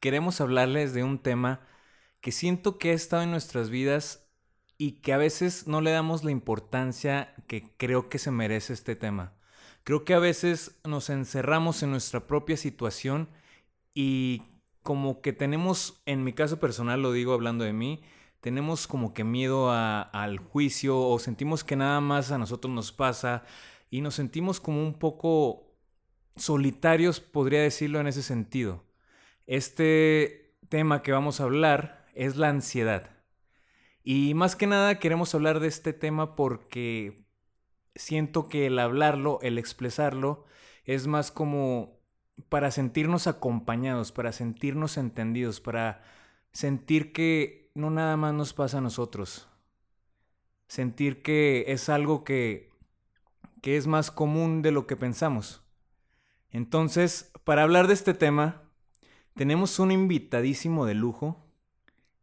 queremos hablarles de un tema que siento que ha estado en nuestras vidas y que a veces no le damos la importancia que creo que se merece este tema. Creo que a veces nos encerramos en nuestra propia situación y como que tenemos, en mi caso personal lo digo hablando de mí, tenemos como que miedo al juicio o sentimos que nada más a nosotros nos pasa y nos sentimos como un poco solitarios, podría decirlo en ese sentido. Este tema que vamos a hablar es la ansiedad. Y más que nada queremos hablar de este tema porque siento que el hablarlo, el expresarlo, es más como para sentirnos acompañados, para sentirnos entendidos, para sentir que no nada más nos pasa a nosotros. Sentir que es algo que, que es más común de lo que pensamos. Entonces, para hablar de este tema, tenemos un invitadísimo de lujo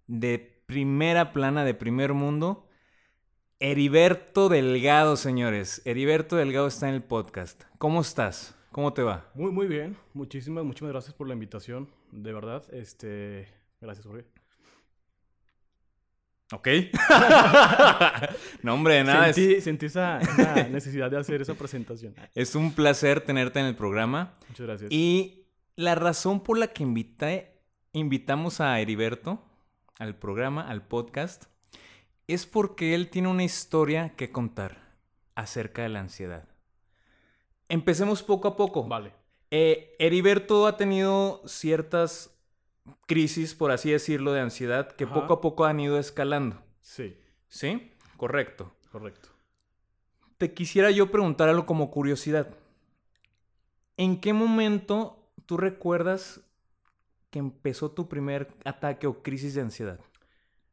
de primera plana de primer mundo. Heriberto Delgado, señores. Heriberto Delgado está en el podcast. ¿Cómo estás? ¿Cómo te va? Muy, muy bien. Muchísimas, muchísimas gracias por la invitación. De verdad. Este. Gracias, Jorge. Ok. no, hombre, nada. Sentí, sentí esa, necesidad de hacer esa presentación. Es un placer tenerte en el programa. Muchas gracias. Y la razón por la que invité, invitamos a Heriberto al programa, al podcast, es porque él tiene una historia que contar acerca de la ansiedad. Empecemos poco a poco. Vale. Eh, Heriberto ha tenido ciertas crisis, por así decirlo, de ansiedad que poco a poco han ido escalando. Sí. ¿Sí? Correcto. Correcto. Te quisiera yo preguntar algo como curiosidad. ¿En qué momento tú recuerdas que empezó tu primer ataque o crisis de ansiedad?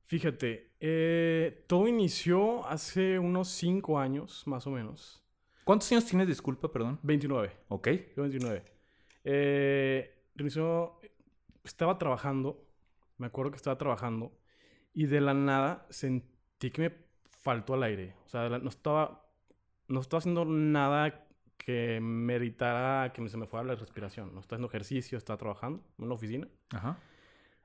Fíjate, eh, todo inició hace unos cinco años, más o menos. ¿Cuántos años tienes, disculpa, perdón? 29. Ok. Yo 29. Eh, inició, estaba trabajando, me acuerdo que estaba trabajando, y de la nada sentí que me faltó al aire. O sea, no estaba, no estaba haciendo nada que meritara que se me fuera la respiración. No estaba haciendo ejercicio, estaba trabajando en una oficina. Ajá.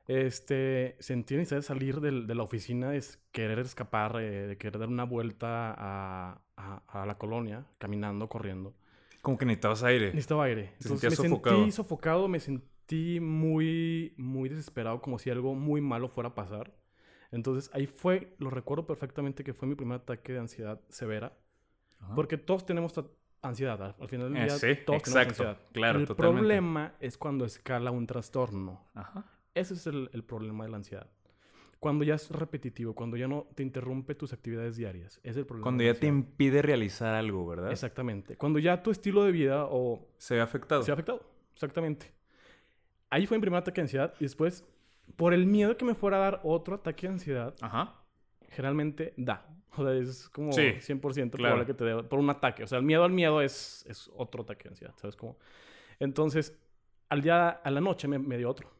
Este, sentí necesidad de salir de, de la oficina, de querer escapar, eh, de querer dar una vuelta a, a, la colonia, caminando, corriendo. Como que necesitabas aire. Necesitaba aire. Entonces me sofocado. sentí sofocado, me sentí muy, muy desesperado, como si algo muy malo fuera a pasar. Entonces ahí fue, lo recuerdo perfectamente que fue mi primer ataque de ansiedad severa. Porque todos tenemos ansiedad. Al final del eh, día, sí, todos exacto, tenemos ansiedad. Claro, el problema es cuando escala un trastorno. Ajá. Ese es el, el, problema de la ansiedad. Cuando ya es repetitivo, cuando ya no te interrumpe tus actividades diarias, es el problema. Cuando ya te impide realizar algo, ¿verdad? Exactamente. Cuando ya tu estilo de vida o... Se ve afectado. Se ve afectado, exactamente. Ahí fue mi primer ataque de ansiedad y después, por el miedo que me fuera a dar otro ataque de ansiedad, Ajá. generalmente da. O sea, es como sí, 100% probable que te dé por un ataque. O sea, el miedo al miedo es, es otro ataque de ansiedad, ¿sabes cómo? Entonces, al día, a la noche me, me dio otro.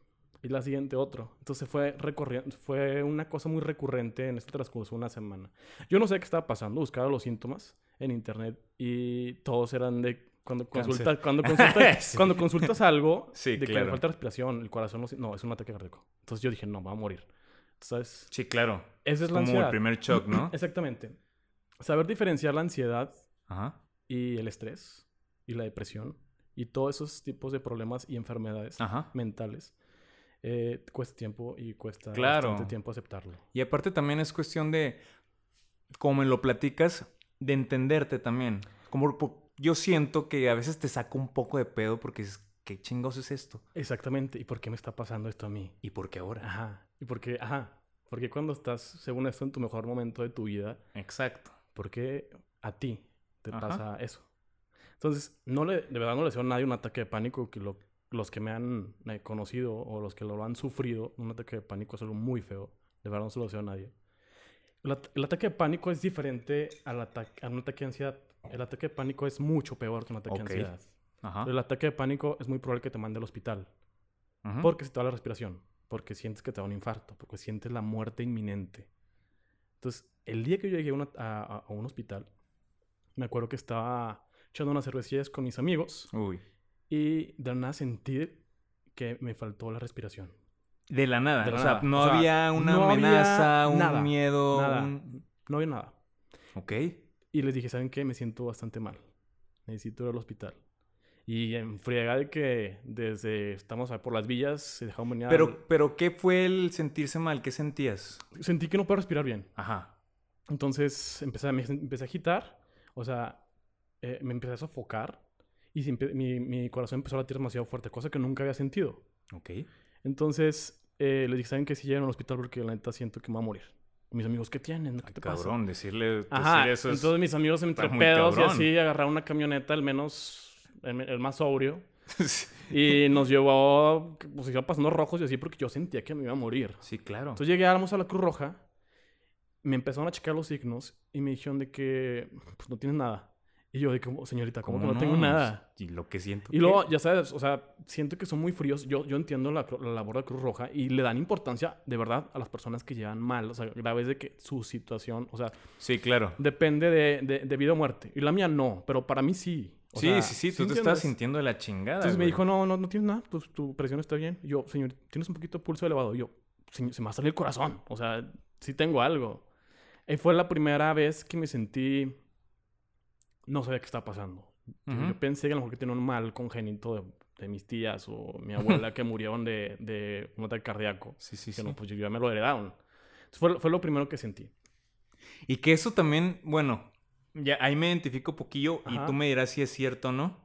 Y la siguiente otro. Entonces fue recorriendo, fue una cosa muy recurrente en este transcurso de una semana. Yo no sé qué estaba pasando, buscaba los síntomas en internet y todos eran de cuando consultas, cuando consultas, cuando consultas algo sí, de claro. que me falta respiración, el corazón no, no, es un ataque cardíaco. Entonces yo dije, no, va a morir. ¿Sabes? Sí, claro. Esa es, como la ansiedad. el primer shock, ¿no? Exactamente. Saber diferenciar la ansiedad Ajá. y el estrés y la depresión y todos esos tipos de problemas y enfermedades Ajá. mentales eh, cuesta tiempo y cuesta claro. bastante tiempo aceptarlo. Y aparte también es cuestión de, como lo platicas, de entenderte también. Como yo siento que a veces te saco un poco de pedo porque es, ¿qué chingos es esto? Exactamente. ¿Y por qué me está pasando esto a mí? ¿Y por qué ahora? Ajá. ¿Y por qué? Ajá. Porque cuando estás, según esto, en tu mejor momento de tu vida, Exacto. ¿por qué a ti te Ajá. pasa eso? Entonces, no le, de verdad no le deseo a nadie un ataque de pánico que lo los que me han eh, conocido o los que lo han sufrido, un ataque de pánico es algo muy feo. De verdad no se lo deseo a nadie. El, at- el ataque de pánico es diferente al ataque, a un ataque de ansiedad. El ataque de pánico es mucho peor que un ataque Ok. de ansiedad. Ajá. El ataque de pánico es muy probable que te mande al hospital. Porque se te va la respiración. Porque sientes que te da un infarto. Porque sientes la muerte inminente. Entonces, el día que yo llegué a, una- a- a- a un hospital, me acuerdo que estaba echando unas cervecillas con mis amigos Uy. y de la nada sentí que me faltó la respiración. De la nada. De la o sea, nada. no O sea, había una no había amenaza, un nada, miedo. nada. un- No había nada. Ok. Y les dije, ¿saben qué? Me siento bastante mal. Necesito ir al hospital. Y en friega de que desde estamos por las villas se dejaron venir al- Pero, pero, ¿qué fue el sentirse mal? ¿Qué sentías? Sentí que no puedo respirar bien. Ajá. Entonces empecé, a- me empecé a agitar, o sea, eh, me empecé a sofocar y mi, mi corazón empezó a latir demasiado fuerte, cosa que nunca había sentido. Ok. Entonces eh, les dije, ¿saben qué? Si llegan al hospital porque la neta siento que me voy a morir. Mis amigos, ¿qué tienen? ¿Qué Ay, te pasa? cabrón, decirle, Ajá, decir eso es- entonces mis amigos entre pedos y así agarraron una camioneta, el menos, el, el más sobrio, y nos llevó, pues iba pasando rojos y así porque yo sentía que me iba a morir. sí, claro. Entonces llegamos a la Cruz Roja, me empezaron a checar los signos y me dijeron de que pues, no tienes nada. Y yo de que, señorita, ¿cómo, que no, tengo nada? Y lo que siento. Y que- luego, ya sabes, o sea, siento que son muy fríos. Yo, yo entiendo la, la labor de Cruz Roja y le dan importancia, de verdad, a las personas que llevan mal, o sea, graves de que su situación, o sea, Sí, claro. depende de, de, de vida o muerte. Y la mía no, pero para mí sí. O sí, sea, sí, sí, tú te entiendes? estás sintiendo de la chingada. Entonces me güey. dijo, no, no, no tienes nada, pues tu presión está bien. Y yo, señor, tienes un poquito de pulso elevado. Y yo, "Señor, se me va a salir el corazón. O sea, sí tengo algo. Y fue la primera vez que me sentí... No sabía qué estaba pasando. Yo- Ujú. Yo pensé que a lo mejor que tenía un mal congénito de, de mis tías o mi abuela que murieron de, de un ataque cardíaco. Sí, sí, Que sí. no, pues yo ya me lo heredaron. Entonces fue, fue lo primero que sentí. Y que eso también, bueno, ya ahí me identifico poquillo y Ajá. tú me dirás si es cierto o no.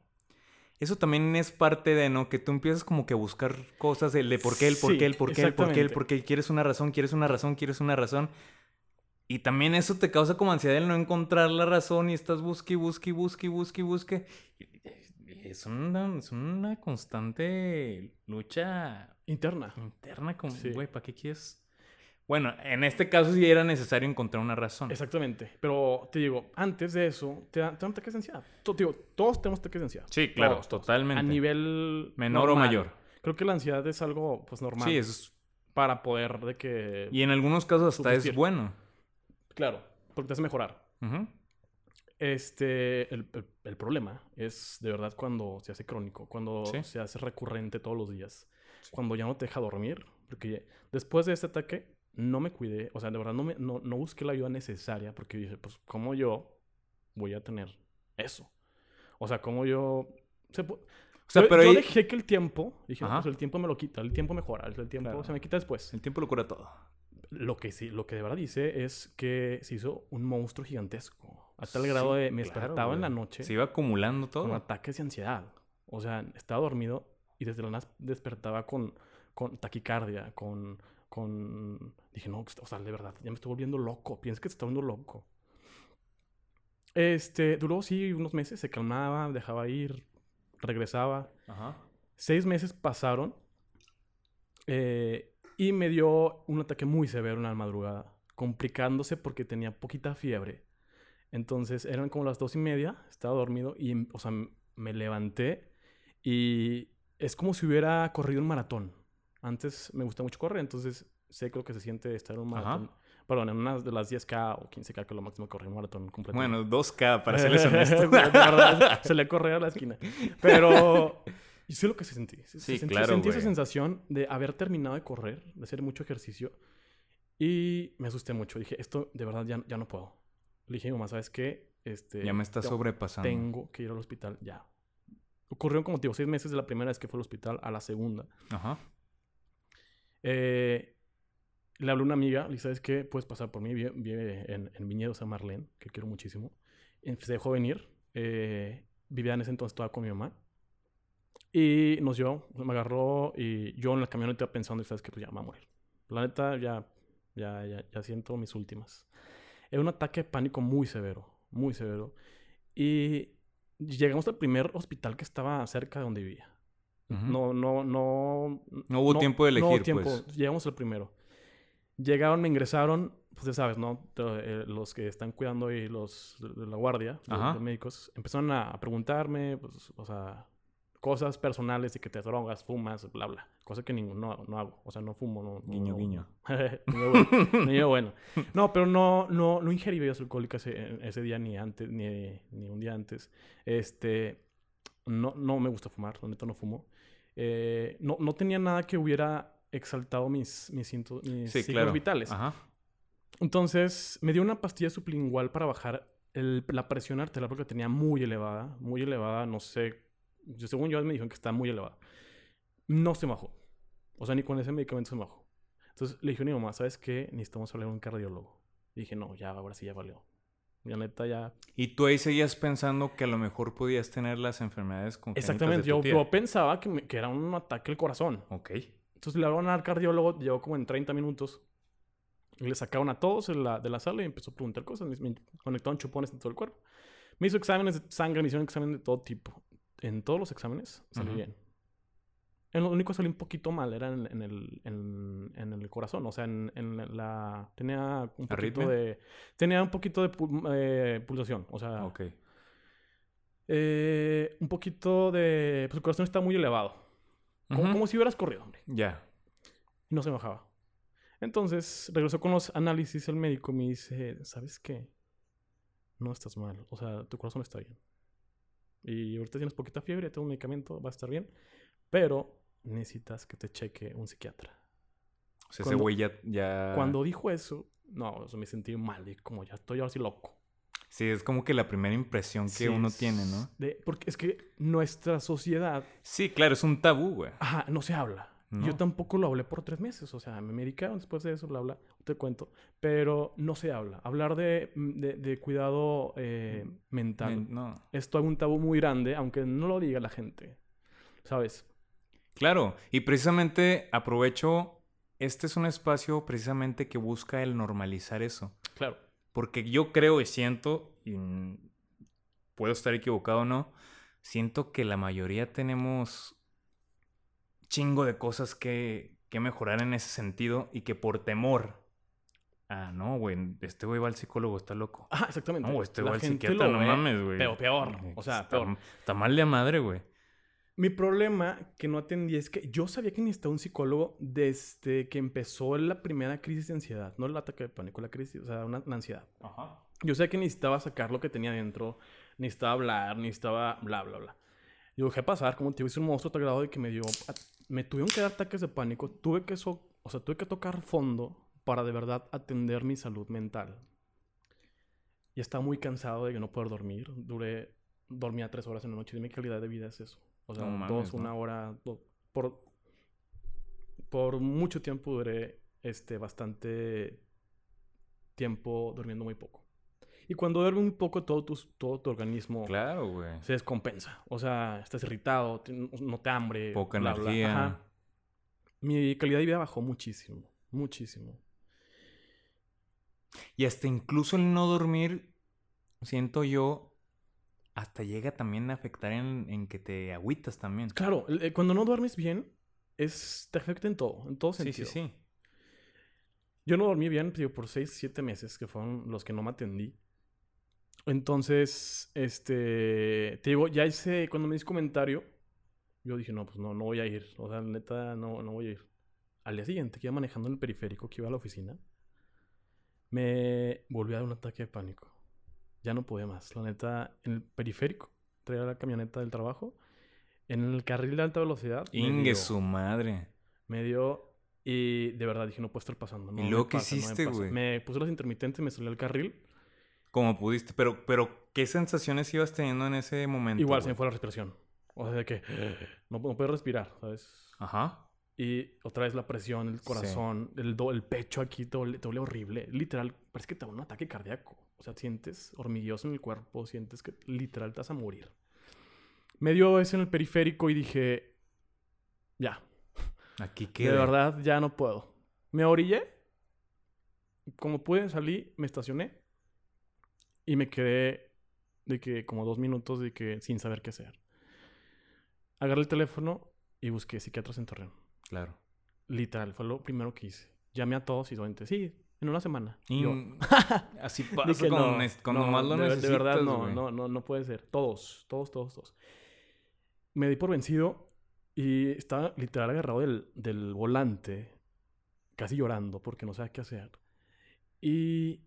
Eso también es parte de, ¿no? Que tú empiezas como que a buscar cosas del de por qué, el por Sí, qué, el por qué, el por qué, el por qué. Quieres una razón, quieres una razón, quieres una razón. Y también eso te causa como ansiedad el no encontrar la razón y estás busque, y busque, y busque, y busque, y busque. Y Es una, es una constante lucha Interna. interna como, Sí. güey, ¿para qué quieres? Bueno, en este caso sí era necesario encontrar una razón. Exactamente. Pero te digo, antes de eso, te dan te dan ataques de ansiedad. Digo, todos tenemos ataques de ansiedad. Sí, claro, Todos, todos. totalmente. A nivel Menor o mayor. Creo que la ansiedad es algo pues normal Sí, es, para poder de que y en algunos casos hasta Subsistir. es bueno. claro, porque te hace mejorar. Este, el, el- el problema es de verdad cuando se hace crónico, cuando Sí. se hace recurrente todos los días, cuando ya no te deja dormir, porque después de este ataque no me cuidé, o sea, de verdad no, me, no, no busqué la ayuda necesaria, porque dije, pues, ¿cómo yo voy a tener eso? O sea, ¿cómo yo... se O sea, yo, pero yo ahí- dejé que el tiempo, dije, Ajá. pues el tiempo me lo quita, el tiempo mejora, el tiempo Claro. se me quita después. el tiempo lo cura todo. Lo que sí, lo que de verdad dice es que se hizo un monstruo gigantesco. A tal grado de me claro, despertaba en la noche Se iba acumulando todo. con ataques de ansiedad. O sea, estaba dormido y desde la nada despertaba con, con taquicardia, con, con... Dije, no, o sea, de verdad, ya me estoy volviendo loco. Pienso que te está volviendo loco. Este, duró, sí, unos meses. Se calmaba, dejaba ir, regresaba. Ajá. Seis meses pasaron eh, y me dio un ataque muy severo en la madrugada, complicándose porque tenía poquita fiebre. Entonces eran como las dos y media, estaba dormido y, o sea, me levanté y es como si hubiera corrido un maratón. Antes me gusta mucho correr, entonces sé lo que se siente estar en un Ajá. maratón. Perdón, en una de las 10K o 15K, que es lo máximo que corrí un maratón completo. Bueno, 2K, para serles honesto. Se le corría a la esquina. Pero y sé lo que se sentí. Se- Sí, sentí, claro, Sentí esa güey. sensación de haber terminado de correr, de hacer mucho ejercicio. Y me asusté mucho. Dije, esto de verdad ya, ya no puedo. Le dije mamá, ¿sabes qué? Este, ya me está te- sobrepasando. Tengo que ir al hospital ya. Ocurrieron como, digo, seis meses de la primera vez que fue al hospital a la segunda. Ajá. Eh, le hablé a una amiga, le ¿sabes qué? Puedes pasar por mí, vive, en, en Viñedo San Marlene, que quiero muchísimo. Se dejó venir, eh, vivía en ese entonces toda con mi mamá. Y nos dio, me agarró y yo en la camioneta pensando, ¿sabes qué? Pues ya me voy a morir. La neta, ya, ya, ya, ya siento mis últimas. Era un ataque de pánico muy severo, muy severo. Y llegamos al primer hospital que estaba cerca de donde vivía. No, no, no. No hubo tiempo de no hubo elegir, tiempo. pues. Llegamos al primero. Llegaron, me ingresaron, pues ya sabes, ¿no? Eh, los que están cuidando ahí, los de la guardia, de médicos, empezaron a, preguntarme, pues, o sea, cosas personales de que te drogas, fumas, bla, bla. Cosa que ninguno no, no hago. O sea, no fumo, no. no- Guiño, no- guiño. niño bueno. bueno. No, pero no, no, no ingerí bebidas alcohólicas ese, ese día ni antes, ni, ni un día antes. Este, no, no me gusta fumar, la neta no fumo. Eh, no, no tenía nada que hubiera exaltado mis, mis, mis Sí, signos claro. vitales. Ajá. Entonces, me dio una pastilla sublingual para bajar el- la presión arterial porque la tenía muy elevada, muy elevada, no sé, yo- según yo me dijeron que está muy elevada. No se bajó. O sea, ni con ese medicamento se bajó. Entonces le dije a mi mamá, ¿sabes qué? Necesitamos hablar con un cardiólogo. Y dije, no, ya, ahora sí ya valió. La neta ya... Y tú ahí seguías pensando que a lo mejor podías tener las enfermedades congénitas Exactamente, de yo, tu tía. yo pensaba que, me- que era un ataque al corazón. Ok. Entonces le hablaron al cardiólogo, llegó como en 30 minutos. Y le sacaron a todos de la, de la sala y empezó a preguntar cosas. Me, me conectaron chupones en todo el cuerpo. Me hizo exámenes de sangre, me hicieron exámenes de todo tipo. En todos los exámenes salí Ujú. bien. En lo único que salí un poquito mal era en, en el, en, en el corazón. O sea, en, en la... Tenía un poquito de... Tenía un poquito de eh, pulsación. O sea, Ok. eh, un poquito de... Pues el corazón está muy elevado. Como, si hubieras corrido, hombre Ya. y no se bajaba. Entonces regresó con los análisis el médico y me dice, ¿sabes qué? No estás mal, o sea, tu corazón está bien. Y ahorita tienes poquita fiebre, tengo un medicamento, va a estar bien, pero necesitas que te cheque un psiquiatra. O sea, ese Cuando- güey ya, ya... Cuando dijo eso, no, o sea, me sentí mal y como ya estoy ahora sí loco. Sí, es como que la primera impresión que Sí, uno tiene, ¿no? de- porque es que nuestra sociedad, Sí, claro, es un tabú, güey. ajá, no se habla. Yo tampoco lo hablé por tres meses, o sea, me medicaron después de eso, bla, bla, te cuento, pero no se habla. Hablar de, de, de cuidado eh, mental Men- No. es todo un tabú muy grande, aunque no lo diga la gente, ¿sabes? Claro, y precisamente aprovecho, este es un espacio precisamente que busca el normalizar eso. Claro. Porque yo creo y siento, y puedo estar equivocado o no, siento que la mayoría tenemos chingo de cosas que, que mejorar en ese sentido y que por temor, ah, no, güey, este güey va al psicólogo, está loco. Ajá, exactamente. No, este La va al psiquiatra, no mames, güey. Pero peor, o sea, está, peor. Está mal de madre, güey. Mi problema que no atendí es que yo sabía que necesitaba un psicólogo desde que empezó la primera crisis de ansiedad, no el ataque de pánico, la crisis, o sea, una, una ansiedad. Ajá. Yo sé que necesitaba sacar lo que tenía dentro, necesitaba hablar, necesitaba bla, bla, bla. Yo dejé pasar, como te digo, hice un monstruo tal grado de que me dio... Me tuvieron que dar ataques de pánico, tuve que, so- o sea, tuve que tocar fondo para de verdad atender mi salud mental. Y estaba muy cansado de no poder dormir. Duré... Dormía tres horas en la noche. Dime qué calidad de vida es eso. O sea, No mames, dos, ¿no? una hora... por... Por mucho tiempo duré este, bastante tiempo durmiendo muy poco. Y cuando duerme un poco, todo tu, todo tu organismo Claro, güey. se descompensa. O sea, estás irritado, no te hambre. Poca bla, bla. energía. Ajá. Mi calidad de vida bajó muchísimo. Muchísimo. Y hasta incluso el no dormir, siento yo, hasta llega también a afectar en, en que te agüitas también. Claro, eh, cuando no duermes bien, es, te afecta en todo, en todo Sí, sentido. sí, sí. Yo no dormí bien, digo, por 6, 7 meses, que fueron los que no me atendí. Entonces, este, te digo, ya hice, cuando me hice comentario, yo dije, no, pues no, no voy a ir. O sea, neta, no, no voy a ir. Al día siguiente, que iba manejando en el periférico, que iba a la oficina, me volvió a dar un ataque de pánico. Ya no podía más. La neta, en el periférico, traía la camioneta del trabajo, en el carril de alta velocidad. me Ingue dio- su madre. me dio y de verdad dije, no puede estar pasando. No ¿Y me luego qué no me hiciste, pasa". güey? Me puse los intermitentes, me salí al carril. Como pudiste. Pero, pero, ¿qué sensaciones ibas teniendo en ese momento? Igual se me fue la respiración. O sea, de que no, no puedo respirar, ¿sabes? Ajá. Y otra vez la presión, el corazón, el, do- el pecho aquí te duele, te duele horrible. Literal, parece que te da un ataque cardíaco. O sea, sientes hormigueos en el cuerpo, sientes que literal te vas a morir. Me dio eso en el periférico y dije, ya, Aquí De queda. verdad, ya no puedo. Me orillé. Como pude, salí, me estacioné. Y me quedé de que como dos minutos de que sin saber qué hacer. Agarré el teléfono y busqué psiquiatras en Torreón. Claro. Literal, fue lo primero que hice. Llamé a todos y solamente, sí, en una semana. Y Yo, así pasa cuando, no, lo de, necesitas, De verdad, no, no, no, no puede ser. Todos, todos, todos, todos. Me di por vencido y estaba literal agarrado del, del volante, casi llorando porque no sabía qué hacer. Y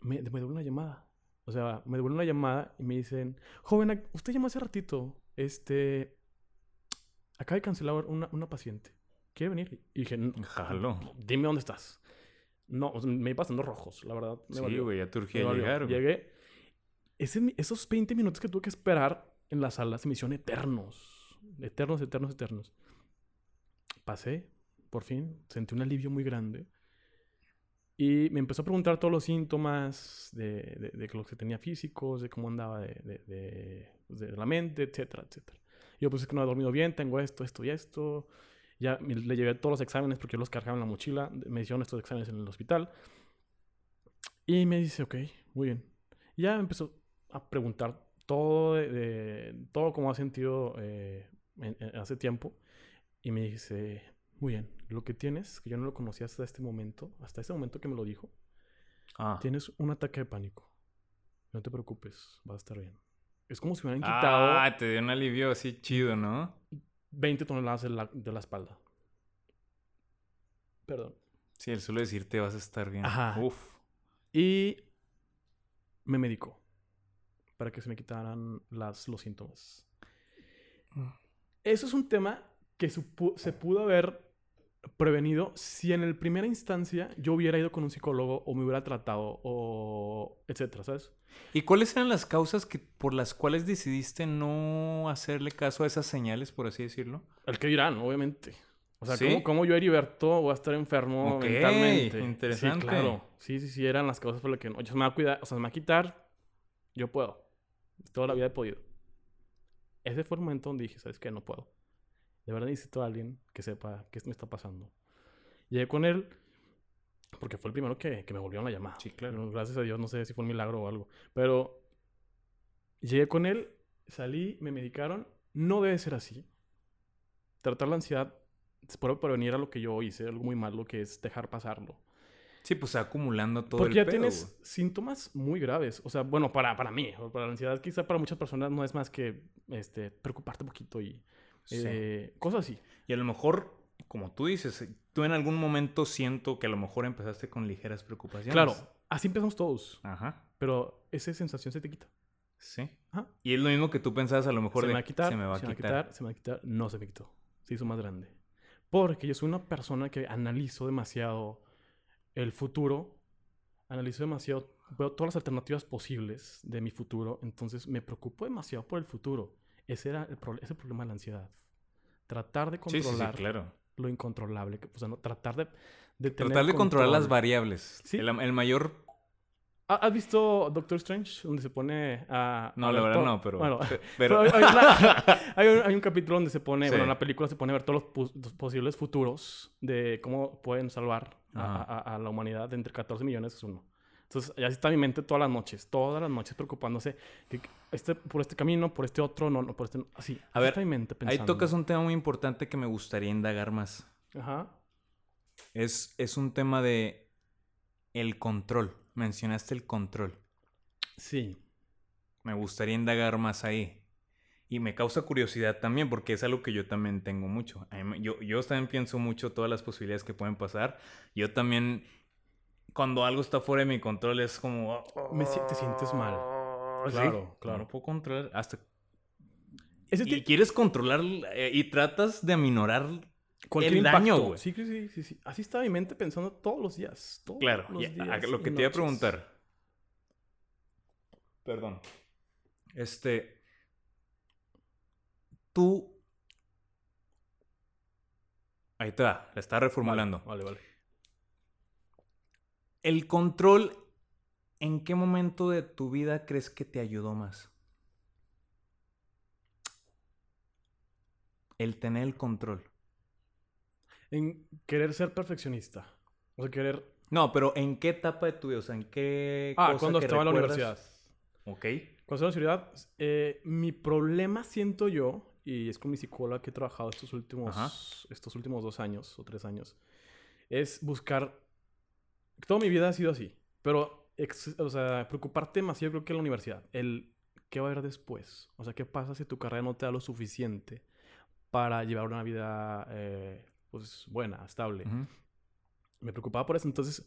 me, me devuelven una llamada. O sea, me devuelven una llamada y me dicen, joven, usted llamó hace ratito, este, acaba de cancelar una, una paciente. ¿Quiere venir? Y dije, "N- Jalo. dime dónde estás. No, o sea, me iba pasando rojos, la verdad. me Sí, güey, ya te urgía llegar, güey. Llegué. Ese esos 20 minutos que tuve que esperar en la sala se me hicieron eternos. Eternos, eternos, eternos. Pasé, por fin, sentí un alivio muy grande. Y me empezó a preguntar todos los síntomas de, de, de lo que tenía físicos, de cómo andaba de, de, pues, de la mente, etcétera, etcétera. Yo pues es que no he dormido bien, tengo esto, esto y esto. Ya me- le llevé todos los exámenes porque yo los cargaba en la mochila. Me hicieron estos exámenes en el hospital. Y me dice, ok, muy bien. Y ya me empezó a preguntar todo, de, de- todo como ha sentido eh, en- en- hace tiempo. Y me dice, muy bien, lo que tienes, que yo no lo conocía hasta este momento, hasta este momento que me lo dijo, Ah. tienes un ataque de pánico. No te preocupes, vas a estar bien. Es como si me hubieran quitado Ah, te dio un alivio así chido, ¿no? 20 toneladas de la, de la espalda. Perdón. Sí, el solo decirte vas a estar bien. Ajá. Uf. Y me medicó para que se me quitaran las, los síntomas. Eso es un tema que se pudo haber prevenido si en el primera instancia yo hubiera ido con un psicólogo o me hubiera tratado o etcétera, ¿sabes? ¿Y cuáles eran las causas que, por las cuales decidiste no hacerle caso a esas señales, por así decirlo? El que dirán, obviamente. O sea, ¿Sí? ¿cómo, cómo yo, Heriberto, voy a estar enfermo mentalmente? interesante. Sí, claro. Sí, sí, sí, eran las causas por las que... Oye, se me va a cuidar, o sea, se me va a quitar, yo puedo. Toda la vida he podido. Ese fue el momento donde dije, ¿sabes qué? No puedo. De verdad necesito a alguien que sepa qué me está pasando. Llegué con él porque fue el primero que, que me volvió la llamada. Sí, claro. Gracias a Dios, no sé si fue un milagro o algo. Pero llegué con él, salí, me medicaron. No debe ser así. Tratar la ansiedad puede prevenir a lo que yo hice, algo muy malo, que es dejar pasarlo. Sí, pues acumulando todo Porque el ya pedo, tienes güey. síntomas muy graves. O sea, bueno, para, para mí, para la ansiedad, quizá para muchas personas no es más que este, preocuparte un poquito y. eh, cosas así. Y a lo mejor, como tú dices, tú en algún momento siento que a lo mejor empezaste con ligeras preocupaciones. Claro, así empezamos todos, Ajá. pero esa sensación se te quita. Sí. Ajá. Y es lo mismo que tú pensabas a lo mejor se de me va a quitar, se me va a quitar. se me va a quitar. No se me quitó. Se hizo más grande. Porque yo soy una persona que analizo demasiado el futuro, analizo demasiado, veo todas las alternativas posibles de mi futuro, entonces me preocupo demasiado por el futuro. Ese era el, pro- ese problema de la ansiedad. Tratar de Sí, sí, sí, controlar claro. lo incontrolable. O sea, no, tratar de, de tener Tratar de controlar las control. variables. El, el mayor... ¿Ha- ¿Has visto Doctor Strange? Donde se pone a... No, a la ver verdad todo- no, pero... Bueno, pe- Pero hay, hay hay un, hay un capítulo donde se pone, bueno, Sí. en la película se pone a ver todos los, los posibles futuros de cómo pueden salvar a, a- a la humanidad de entre 14 millones es uno. Entonces, ya está en mi mente todas las noches, todas las noches preocupándose que este, por este camino, por este otro, no, no, por este... Así, A ver, Ahí tocas un tema muy importante que me gustaría indagar más. Ajá. Es, es un tema de el control. Mencionaste el control. Sí. Me gustaría indagar más ahí. Y me causa curiosidad también, porque es algo que yo también tengo mucho. Yo, yo también pienso mucho todas las posibilidades que pueden pasar. Yo también, cuando algo está fuera de mi control, es como... Me te sientes mal. Sí, Claro, claro. No puedo controlar. Hasta... Ese Y quieres controlar eh, y tratas de aminorar cualquier el daño, güey. Sí, sí, sí, sí, sí. Así está mi mente pensando todos los días. Todos Claro, los y a- a días lo que te iba a preguntar. Perdón. Este. Tú. Ahí te va, la está reformulando. Vale, vale. El control, ¿en qué momento de tu vida crees que te ayudó más? El tener el control. En querer ser perfeccionista. O sea, querer... No, pero ¿en qué etapa de tu vida? O sea, ¿en qué. Ah, cosa cuando que estaba en la universidad. Ok. Cuando estaba en la universidad, eh, mi problema siento yo y es con mi psicóloga que he trabajado estos últimos, Ajá. estos últimos dos años o tres años, es buscar... Toda mi vida ha sido así, pero, ex- o sea, preocuparte demasiado creo que en la universidad. El qué va a haber después. O sea, qué pasa si tu carrera no te da lo suficiente para llevar una vida, eh, pues, buena, estable Ujú. me preocupaba por eso. Entonces,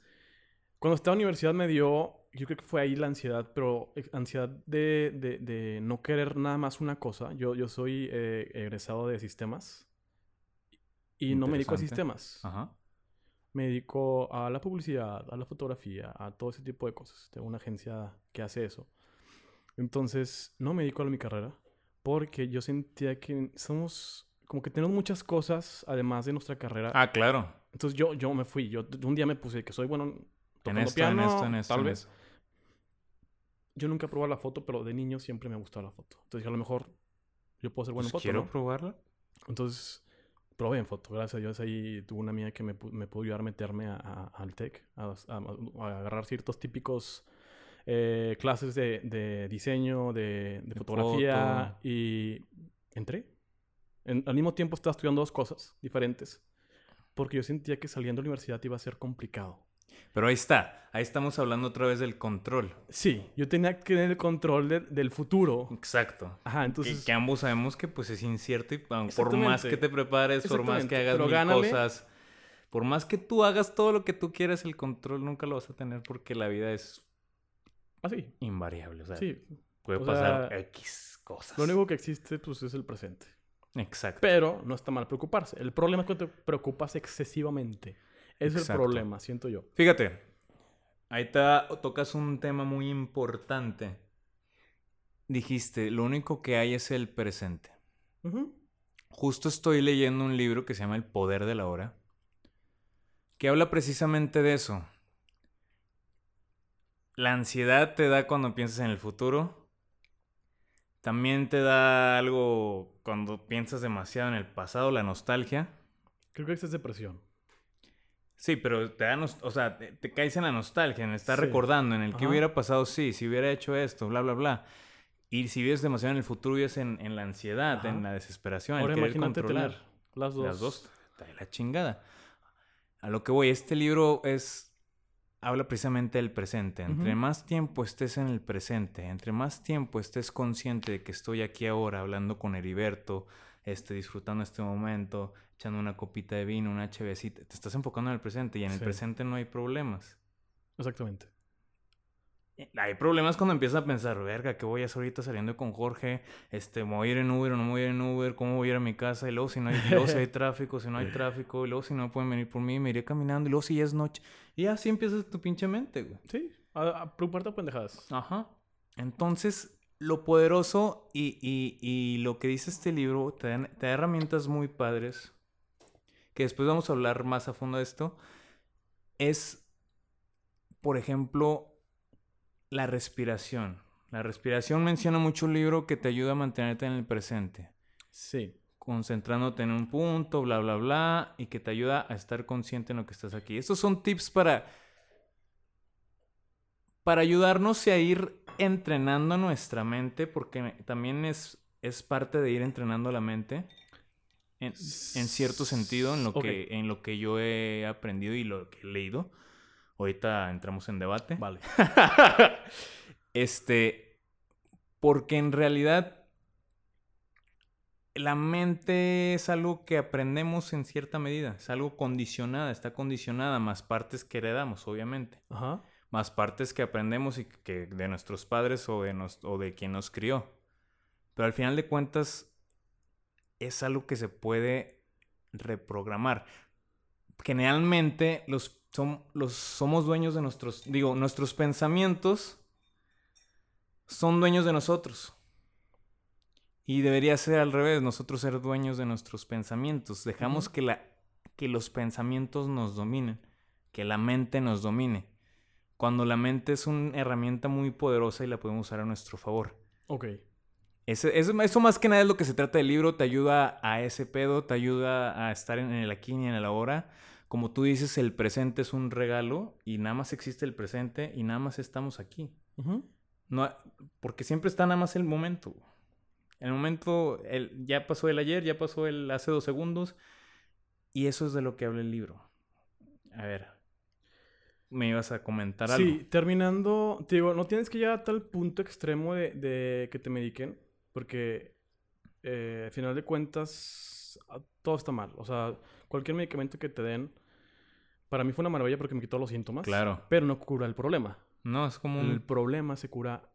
cuando estaba en la universidad me dio, yo creo que fue ahí la ansiedad, pero eh, ansiedad de, de- de no querer nada más una cosa. Yo, yo soy eh, egresado de sistemas y no me dedico a sistemas. Ajá. Me dedico a la publicidad, a la fotografía, a todo ese tipo de cosas. Tengo una agencia que hace eso. Entonces, no me dedico a mi carrera porque yo sentía que somos, como que tenemos muchas cosas además de nuestra carrera. Ah, claro. Entonces yo, yo me fui. Yo un día me puse que soy bueno En tocando esto, piano, en esto, en esto. tal en vez. esto. Yo nunca probado la foto, pero de niño siempre me ha gustado la foto. Entonces a lo mejor yo puedo ser bueno en Pues foto, quiero ¿no? probarla. Entonces probé en foto. Gracias a Dios ahí tuve una amiga que me, me pudo ayudar a meterme a- a- al TEC, a, a- a agarrar ciertos típicos eh, clases de, de diseño, de, de De fotografía foto. y entré. En- al mismo tiempo estaba estudiando dos cosas diferentes porque yo sentía que saliendo de la universidad iba a ser complicado. Pero ahí está. Ahí estamos hablando otra vez del control. Sí, yo tenía que tener el control de- del futuro. Exacto. Ajá, Que- entonces... que, ambos sabemos que pues es incierto y por más que te prepares, por más que hagas mil cosas, por más que tú hagas todo lo que tú quieras, el control nunca lo vas a tener porque la vida es Así, invariable. O sea, sí. puede o pasar sea, X cosas. Lo único que existe, pues, es el presente. Exacto. Pero no está mal preocuparse. El problema es cuando te preocupas excesivamente. Es el problema, siento yo. Fíjate, ahí te tocas un tema muy importante. Dijiste, lo único que hay es el presente. Justo estoy leyendo un libro que se llama El Poder de la Hora, que habla precisamente de eso. La ansiedad te da cuando piensas en el futuro. También te da algo cuando piensas demasiado en el pasado, la nostalgia. Creo que esa es depresión. Sí, pero te da, o sea, te, te caes en la nostalgia, en estar Sí. recordando, en el que hubiera pasado, sí, si hubiera hecho esto, bla, bla, bla. Y si vives demasiado en el futuro, vives en, en la ansiedad, Ajá. en la desesperación, en Ahora querer imagínate controlar. tener las dos. Las dos, está de la chingada. A lo que voy, este libro es. Habla precisamente del presente. Entre más tiempo estés en el presente, entre más tiempo estés consciente de que estoy aquí ahora hablando con Heriberto, este, disfrutando este momento, echando una copita de vino, una HBcita, te estás enfocando en el presente y en el Sí. presente no hay problemas. Exactamente. Hay problemas cuando empiezas a pensar, verga, ¿qué voy a hacer ahorita saliendo con Jorge? Este, ¿me voy a ir en Uber o no me voy a ir en Uber? ¿Cómo voy a ir a mi casa? Y luego si no hay, luego si hay tráfico, si no hay tráfico, y luego si no pueden venir por mí, me iré caminando, y luego si ya es noche. Y así empiezas tu pinche mente, güey. Sí, a, a preocuparte a pendejadas. Ajá. Entonces, lo poderoso y, y- y lo que dice este libro te, dan- te da herramientas muy padres, que después vamos a hablar más a fondo de esto, es, por ejemplo, la respiración. La respiración menciona mucho un libro que te ayuda a mantenerte en el presente, Sí. concentrándote en un punto, bla, bla, bla, y que te ayuda a estar consciente en lo que estás aquí. Estos son tips para para ayudarnos a ir entrenando nuestra mente, porque también es, es parte de ir entrenando la mente en, en cierto sentido, en lo, que, en lo que yo he aprendido y lo que he leído. Ahorita entramos en debate. Vale. este, porque en realidad la mente es algo que aprendemos en cierta medida, es algo condicionada, está condicionada, más partes que heredamos, obviamente Ajá. Más partes que aprendemos y que de nuestros padres o de, nos- o de quien nos crió. Pero al final de cuentas es algo que se puede reprogramar. Generalmente los, som- los somos dueños de nuestros, digo, nuestros pensamientos son dueños de nosotros. Y debería ser al revés, nosotros ser dueños de nuestros pensamientos. Dejamos que, la, que los pensamientos nos dominen, que la mente nos domine cuando la mente es una herramienta muy poderosa y la podemos usar a nuestro favor. Ok. Ese- eso, eso más que nada es lo que se trata del libro, te ayuda a ese pedo, te ayuda a estar en el aquí y en el ahora. Como tú dices, el presente es un regalo y nada más existe el presente y nada más estamos aquí. No, porque siempre está nada más el momento. El momento, el, ya pasó el ayer, ya pasó el hace dos segundos. Y eso es de lo que habla el libro. A ver, me ibas a comentar algo. Sí, terminando, te digo, no tienes que llegar a tal punto extremo de, de que te mediquen, porque eh, al final de cuentas ah, todo está mal. O sea, cualquier medicamento que te den, para mí fue una maravilla porque me quitó los síntomas, Claro. pero no cura el problema. No, es como El problema se cura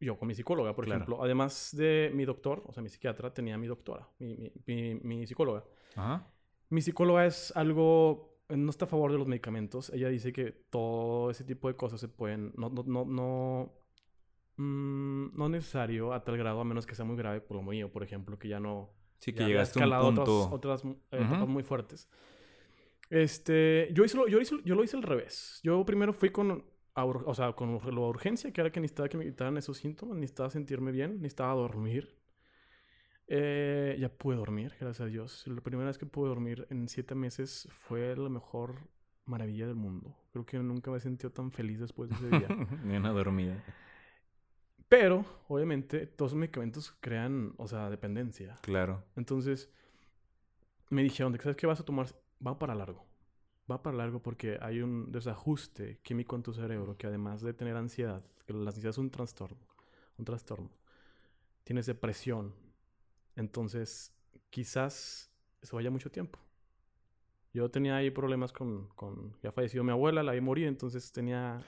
yo con mi psicóloga, por Claro. ejemplo. Además de mi doctor, o sea, mi psiquiatra, tenía mi doctora, mi, mi, mi- mi psicóloga. Ajá. Mi psicóloga es algo, no está a favor de los medicamentos. Ella dice que todo ese tipo de cosas se pueden, no, no, no, no, mm, no necesario a tal grado, a menos que sea muy grave, por lo mío, por ejemplo, que ya no... Sí, que ya llegaste a un punto... Otras, otras eh, etapas muy fuertes. Este, yo, hice lo, yo, hice- yo lo hice al revés. Yo primero fui con, o sea, con la urgencia, que era que necesitaba que me quitaran esos síntomas, necesitaba sentirme bien, necesitaba dormir. Eh, ya pude dormir, gracias a Dios. La primera vez que pude dormir en siete meses fue la mejor maravilla del mundo. Creo que nunca me he sentido tan feliz después de ese día. Ni una dormida. Pero, obviamente, todos los medicamentos crean, o sea, dependencia. Claro. Entonces, me dijeron, de que, ¿sabes qué vas a tomar? Va para largo. Va para largo porque hay un desajuste químico en tu cerebro que además de tener ansiedad, que la ansiedad es un trastorno, un trastorno, tienes depresión. Entonces, quizás eso vaya mucho tiempo. Yo tenía ahí problemas con, con... Ya falleció mi abuela, la vi morir, entonces tenía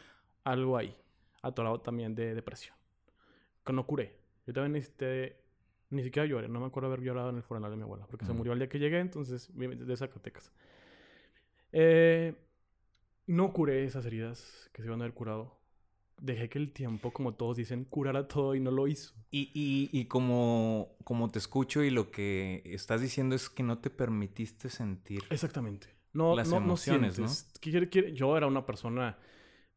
algo ahí, atorado también de depresión. Que no curé. Yo también necesité ni siquiera lloré, no me acuerdo haber llorado en el funeral de mi abuela, porque se Ujú. murió el día que llegué, entonces, de Zacatecas. Eh, no curé esas heridas que se iban a haber curado. Dejé que el tiempo, como todos dicen, curara todo y no lo hizo. Y, y, y como, como te escucho y lo que estás diciendo es que no te permitiste sentir. Exactamente. No, Las no, emociones, ¿no? sientes. Yo era una persona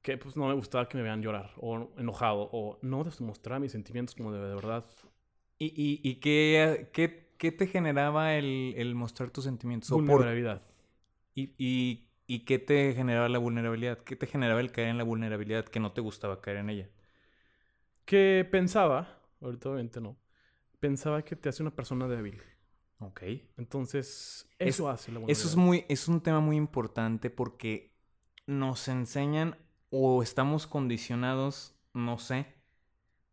que pues no me gustaba que me vean llorar o enojado o no demostrar mis sentimientos como de, de verdad. ¿Y, y, y qué, qué, qué te generaba el, el mostrar tus sentimientos? ¿O por- Vulnerabilidad. y, y, ¿Y qué te generaba la vulnerabilidad? ¿Qué te generaba el caer en la vulnerabilidad que no te gustaba caer en ella? Que pensaba, ahorita obviamente no, pensaba que te hace una persona débil. Ok. Entonces, Es- eso hace la Eso es vulnerabilidad. muy, es un tema muy importante porque nos enseñan o estamos condicionados, no sé,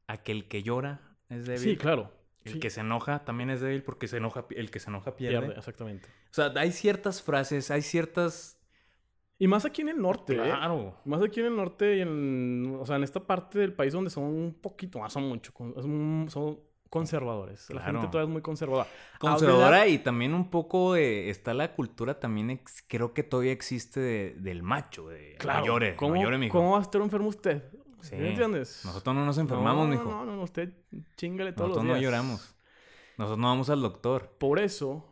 a que el que llora es débil. Sí, claro. El Sí. que se enoja también es débil porque se enoja, el que se enoja pierde. Pierde, exactamente. O sea, hay ciertas frases, hay ciertas... Y más aquí en el norte, ¿eh? Claro. Más aquí en el norte y en... O sea, en esta parte del país donde son un poquito más, son mucho, son conservadores. La gente todavía es muy conservadora. Conservadora y también un poco de... Está la cultura también, ex- creo que todavía existe de- del macho, de Claro. no llore, ¿Cómo, no llore, mijo. ¿Cómo va a estar enfermo usted? Sí. ¿Me entiendes? Nosotros no nos enfermamos, no, mijo. No, no, no, usted chingale todos Nosotros los no días. lloramos. Nosotros no vamos al doctor. Por eso,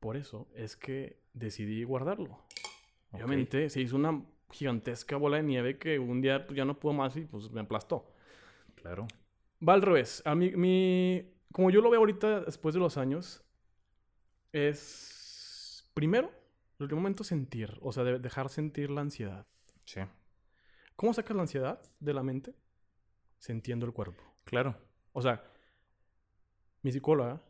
por eso es que decidí guardarlo. Obviamente se hizo una gigantesca bola de nieve que un día pues, ya no pudo más y pues me aplastó. Claro. Va al revés. A mí, mi, como yo lo veo ahorita después de los años, es primero, en el momento sentir, o sea, de- dejar sentir la ansiedad. Sí. ¿Cómo sacas la ansiedad de la mente? Sintiendo el cuerpo. Claro. O sea, mi psicóloga,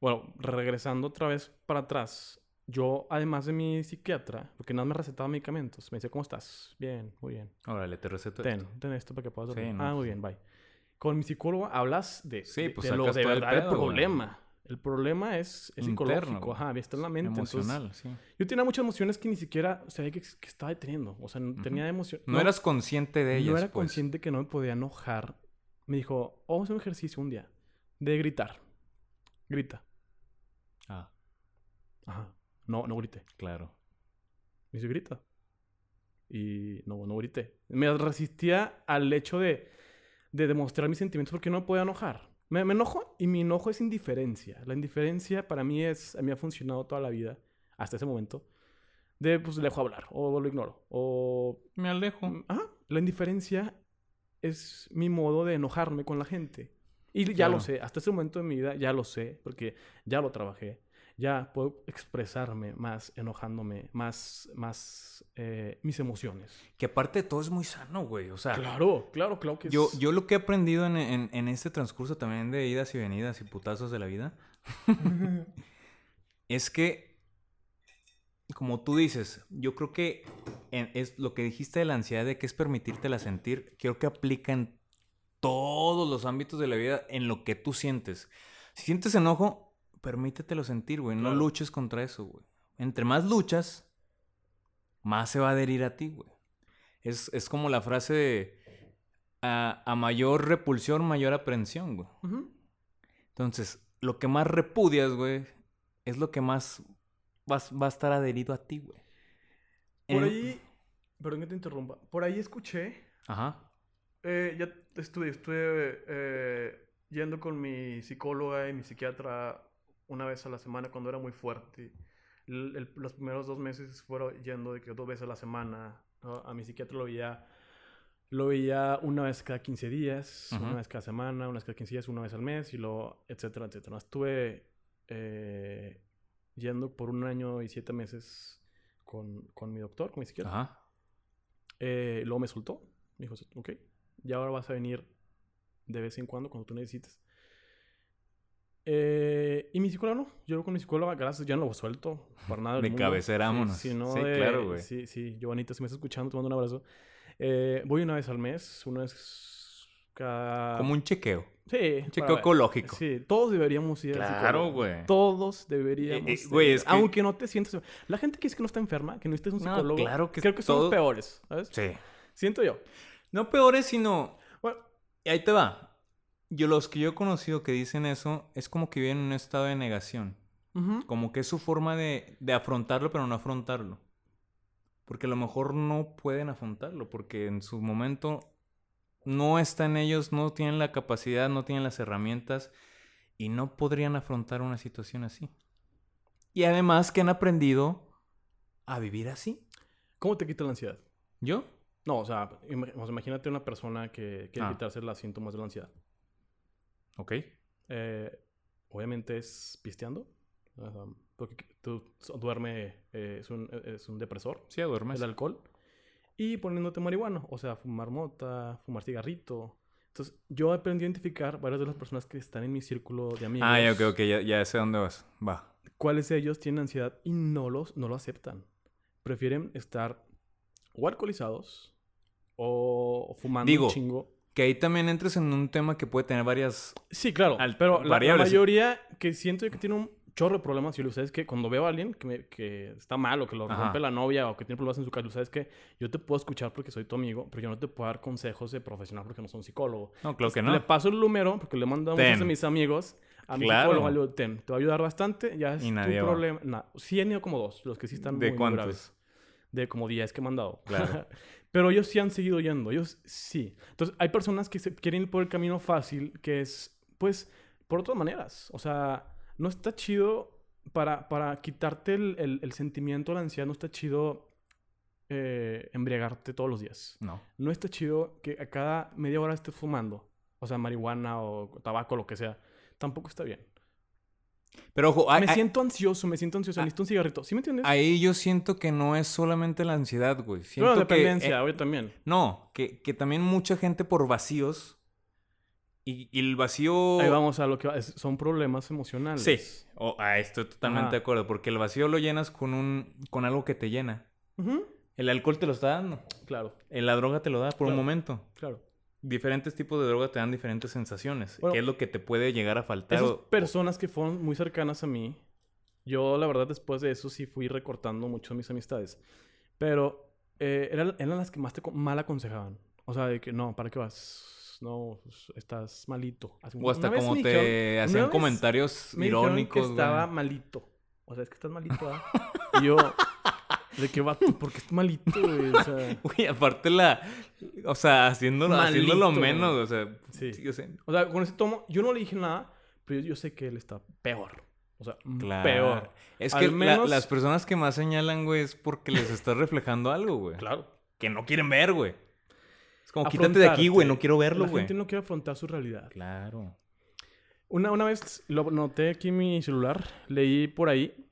bueno, regresando otra vez para atrás, yo, además de mi psiquiatra, porque nada me recetaba medicamentos, me decía, ¿cómo estás? Bien, muy bien. Órale, te receto Ten, esto. ten esto para que puedas Sí, dormir. no, ah, pues muy sí. bien, bye. Con mi psicóloga hablas de, Sí, de- pues de lo de el verdad el güey. problema. El problema es, es Interno, psicológico, ajá, está en la mente. entonces, Emocional, sí. yo tenía muchas emociones que ni siquiera sabía que, que estaba deteniendo. O sea, Ujú. tenía emociones. No, eras consciente de ellas, No era pues. consciente que no me podía enojar. Me dijo, vamos a hacer un ejercicio un día de gritar. Grita. Ah, Ajá. No, no grité. claro. Me dice, grita. Y no, no grité. Me resistía al hecho de, de demostrar mis sentimientos porque no me podía enojar. Me, me enojo y mi enojo es indiferencia. La indiferencia para mí es, a mí ha funcionado toda la vida, hasta ese momento. De, pues, dejo hablar o lo ignoro. O Me alejo. Mm, Ajá. La indiferencia es mi modo de enojarme con la gente. Y ya Claro. lo sé. Hasta ese momento de mi vida ya lo sé, porque ya lo trabajé. Ya puedo expresarme más enojándome, más, más eh, mis emociones. Que aparte de todo es muy sano, güey. O sea, Claro, claro, claro que yo, es- yo lo que he aprendido en, en, en este transcurso también de idas y venidas y putazos de la vida es que, como tú dices, yo creo que en- es lo que dijiste de la ansiedad, de que es permitírtela sentir, creo que aplica en todos los ámbitos de la vida, en lo que tú sientes. Si sientes enojo, permítetelo sentir, güey. No Claro. luches contra eso, güey. Entre más luchas, más se va a adherir a ti, güey. Es, es como la frase de a, a mayor repulsión, mayor aprensión, güey. Entonces, lo que más repudias, güey, es lo que más vas- va a estar adherido a ti, güey. Por ahí, perdón que te interrumpa, por ahí escuché, Ajá. eh, ya estuve, estuve eh, yendo con mi psicóloga y mi psiquiatra una vez a la semana cuando era muy fuerte. El- el- los primeros dos meses fueron yendo de que dos veces a la semana. ¿no? A mi psiquiatra lo veía, lo veía una vez cada 15 días, una vez cada semana, una vez cada 15 días, una vez al mes, y luego, etcétera, etcétera. Estuve eh, yendo por un año y siete meses con, con mi doctor, con mi psiquiatra. Ajá. Eh, luego me soltó. Me dijo, ok, ya ahora vas a venir de vez en cuando, cuando tú necesites. Eh, y mi psicóloga no. Yo con mi psicóloga, gracias, ya no lo suelto. Para nada. del De cabecera, Sí. Sí, no Sí, de- claro, güey. Sí, sí. Giovanita, si me estás escuchando, te mando un abrazo. Eh, voy una vez al mes, una vez cada... Como un chequeo. Sí. Un chequeo ecológico. Sí, todos deberíamos ir Claro, güey. Todos deberíamos. Eh, eh, güey, es que- Aunque no te sientas... La gente que dice que no está enferma, que no estés un No, psicólogo, claro que creo que son los todo- peores, ¿sabes? Sí. Siento yo. No peores, sino... Bueno, y Ahí te va. Yo, los que yo he conocido que dicen eso, es como que viven en un estado de negación. Como que es su forma de, de afrontarlo, pero no afrontarlo. Porque a lo mejor no pueden afrontarlo, porque en su momento no está en ellos, no tienen la capacidad, no tienen las herramientas y no podrían afrontar una situación así. Y además que han aprendido a vivir así. ¿Cómo te quita la ansiedad? ¿Yo? No, o sea, ima- o sea, imagínate una persona que quiere Ah. quitarse los síntomas de la ansiedad. Ok. Eh, obviamente es pisteando. porque tú duerme, eh, es, un, es un depresor, Sí, duermes. el alcohol. Y poniéndote marihuana, o sea, fumar mota, fumar cigarrito. Entonces, yo aprendí a identificar varias de las personas que están en mi círculo de amigos. Ah, ya, ok, ok, ya, ya sé dónde vas. Va. cuáles de ellos tienen ansiedad y no, los, no lo aceptan. Prefieren estar o alcoholizados o fumando Digo, un chingo. Que ahí también entres en un tema que puede tener varias... Sí, claro. pero la- mayoría que siento que tiene un chorro de problemas, y lo sabes que cuando veo a alguien que, me- que está mal o que lo Ajá. rompe la novia o que tiene problemas en su casa, sabes que yo te puedo escuchar porque soy tu amigo, pero yo no te puedo dar consejos de profesional porque no soy un psicólogo. No, claro que Le no. paso el número porque le mando a muchos de mis amigos a mi Claro. psicólogo. le ten, te va a ayudar bastante. Ya es Y tu nadie problema. No, sí han ido como dos, los que sí están ¿De muy, graves. De como 10 que he mandado. Claro. Pero ellos sí han seguido yendo. Ellos sí. Entonces, hay personas que se quieren ir por el camino fácil, que es, pues, por otras maneras. O sea, no está chido para, para quitarte el, el- el sentimiento, la ansiedad, no está chido eh, embriagarte todos los días. No. No está chido que a cada media hora estés fumando. O sea, marihuana o tabaco, lo que sea. Tampoco está bien. Pero ojo, me siento ansioso, me siento ansioso. Necesito un cigarrito. ¿Sí me entiendes? ahí yo siento que no es solamente la ansiedad, güey. Siento Pero que, dependencia, eh, también. no, que, que también mucha gente por vacíos. Y, y el vacío... Ahí vamos a lo que son problemas emocionales. Sí. O, ah, estoy totalmente Ajá. de acuerdo. Porque el vacío lo llenas con un... con algo que te llena. El alcohol te lo está dando. Claro, La droga te lo da por un momento. claro. Diferentes tipos de droga te dan diferentes sensaciones. Bueno, que es lo que te puede llegar a faltar. Esas personas que fueron muy cercanas a mí, yo la verdad después de eso sí fui recortando mucho mis amistades. Pero eh, eran, eran las que más te mal aconsejaban. O sea, de que no, ¿para qué vas? No, pues, estás malito. Así, O hasta como te dijeron- hacían comentarios me irónicos. que estaba malito. O sea, es que estás malito, ¿ah? y yo, ¿de qué va? ¿Por qué estás malito, güey? O sea, Güey, aparte la... O sea, haciéndolo, haciéndolo Malito, menos, güey. o sea... Sí. sí, o sea, o sea, con ese tomo, yo no le dije nada, pero yo, yo sé que él está peor. O sea, claro. peor. Es Al que la- menos- las personas que más señalan, güey, es porque les estás reflejando algo, güey. Claro. Que no quieren ver, güey. Es como, quítate de aquí, güey, no quiero verlo, La güey. gente no quiere afrontar su realidad. Claro. Una, una vez lo noté aquí en mi celular, leí por ahí,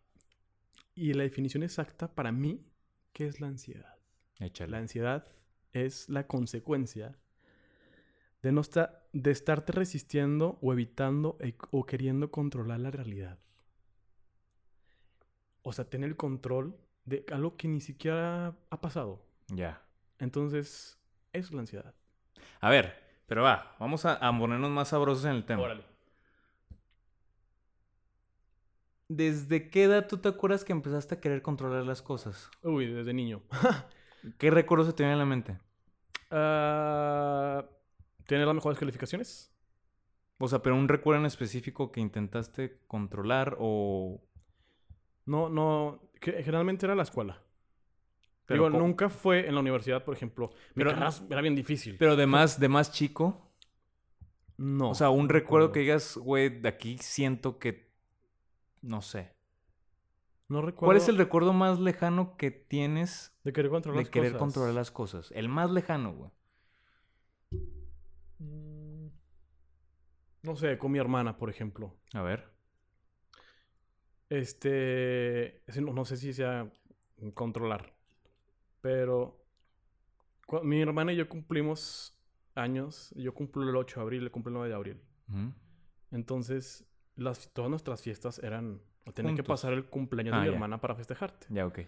y la definición exacta para mí, ¿qué es la ansiedad? Échale. La ansiedad es la consecuencia de, no esta- de estarte resistiendo o evitando e- o queriendo controlar la realidad. O sea, tener el control de algo que ni siquiera ha pasado. Ya. Entonces, eso es la ansiedad. A ver, pero va, vamos a, a ponernos más sabrosos en el tema. Órale. ¿Desde qué edad tú te acuerdas que empezaste a querer controlar las cosas? Uy, desde niño. ¿Qué recuerdos se te vienen a la mente? Ah, ¿Tener las mejores calificaciones? O sea, pero un recuerdo en específico que intentaste controlar o... No, no. generalmente era la escuela. Pero Digo, nunca fue en la universidad, por ejemplo. Mi Pero- era bien difícil. Pero de más, de más chico. no. o sea, un recuerdo. que digas, güey, de aquí siento que... No sé. No recuerdo. ¿Cuál es el recuerdo más lejano que tienes De querer controlar de las querer cosas? controlar las cosas? El más lejano, güey. Mm, No sé, con mi hermana, por ejemplo. A ver. Este. No, no sé si sea controlar. Pero. Mi hermana y yo cumplimos años. Yo cumplo el 8 de abril, le cumplo el 9 de abril. Entonces, las, todas nuestras fiestas eran. O tenía que pasar el cumpleaños Ah, de mi ya. hermana para festejarte. Ya, ok.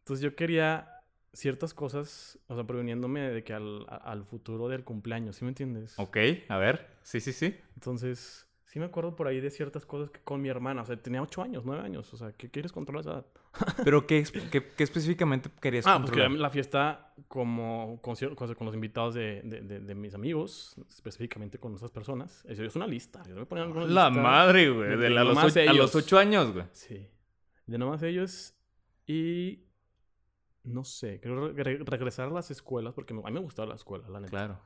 Entonces, yo quería ciertas cosas, o sea, previniéndome de que al, al futuro del cumpleaños, ¿sí me entiendes? Ok, a ver. Sí, sí, sí. Entonces, sí me acuerdo por ahí de ciertas cosas que con mi hermana, o sea, tenía 8 años, 9 años, o sea, ¿qué quieres controlar esa edad? Pero ¿qué, qué- qué específicamente querías Ah, pues que controlar? la fiesta como con, con- los invitados de, de- de- de mis amigos, específicamente con esas personas. Eso es una lista. Yo me ponía La lista madre, güey. de- la- los ocho, a los ellos. ocho años, güey. Sí. De nomás ellos. Y no sé, quiero re- regresar a las escuelas porque me- a mí me gustaba la escuela, la neta. Claro.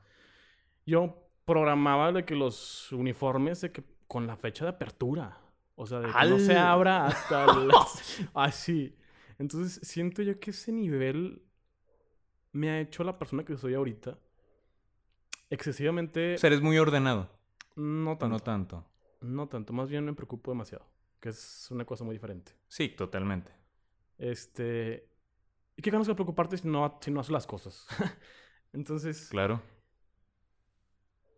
Yo programaba de que los uniformes de que con la fecha de apertura. O sea, de que no ¡Al! se abra hasta las... así. Entonces, siento yo que ese nivel me ha hecho la persona que soy ahorita excesivamente... O sea, eres muy ordenado. no tanto. No tanto. No tanto. Más bien me preocupo demasiado. Que es una cosa muy diferente. Sí, totalmente. Este... ¿Y qué ganas de preocuparte si no, si no haces las cosas? Entonces... Claro.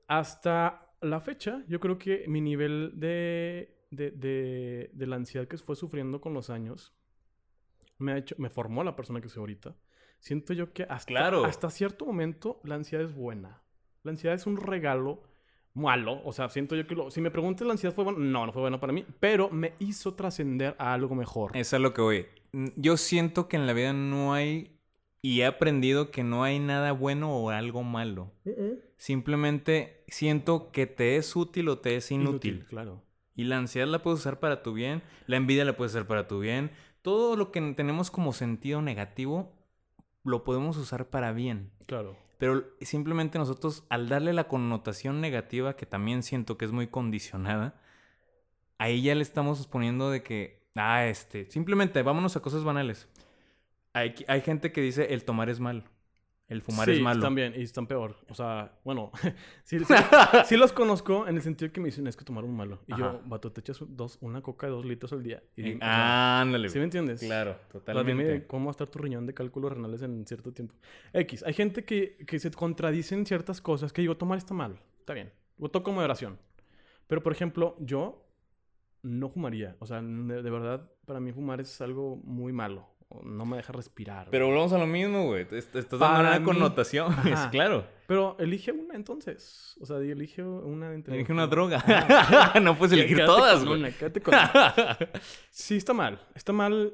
Hasta la fecha, yo creo que mi nivel de, de, de, de la ansiedad que fue sufriendo con los años me ha hecho, me formó la persona que soy ahorita. Siento yo que hasta, Claro. hasta cierto momento la ansiedad es buena. La ansiedad es un regalo malo. O sea, siento yo que lo, si me preguntas la ansiedad fue buena, no, no fue buena para mí, pero me hizo trascender a algo mejor. Es a lo que voy. Yo siento que en la vida no hay, y he aprendido que no hay nada bueno o algo malo. Simplemente siento que te es útil o te es inútil. claro. Y la ansiedad la puedes usar para tu bien, la envidia la puedes usar para tu bien. Todo lo que tenemos como sentido negativo lo podemos usar para bien. Claro. Pero simplemente nosotros, al darle la connotación negativa, que también siento que es muy condicionada, ahí ya le estamos poniendo de que, ah, este, simplemente vámonos a cosas banales. Hay, hay gente que dice el tomar es malo, el fumar es malo. bien y están peor. O sea, bueno, sí, sí- sí los conozco en el sentido que me dicen es que tomar un malo. Y Ajá. yo, vato, te echas dos, una coca de dos litros al día. Y, dime, o sea, Eh, ándale. ¿Sí me entiendes? Claro, totalmente. dime cómo va a estar tu riñón de cálculos renales en cierto tiempo. X, hay gente que, que se contradice en ciertas cosas que digo, tomar está mal. Está bien. Lo toco con moderación. Pero, por ejemplo, yo no fumaría. O sea, de, de verdad, para mí fumar es algo muy malo. No me deja respirar. Pero volvemos a lo mismo, güey. Est- Estás dando una connotación. Claro. Pero elige una entonces. O sea, elige una entre. Elige una droga. No puedes elegir Quédate todas, güey. una, quédate con una. Sí, está mal. Está mal.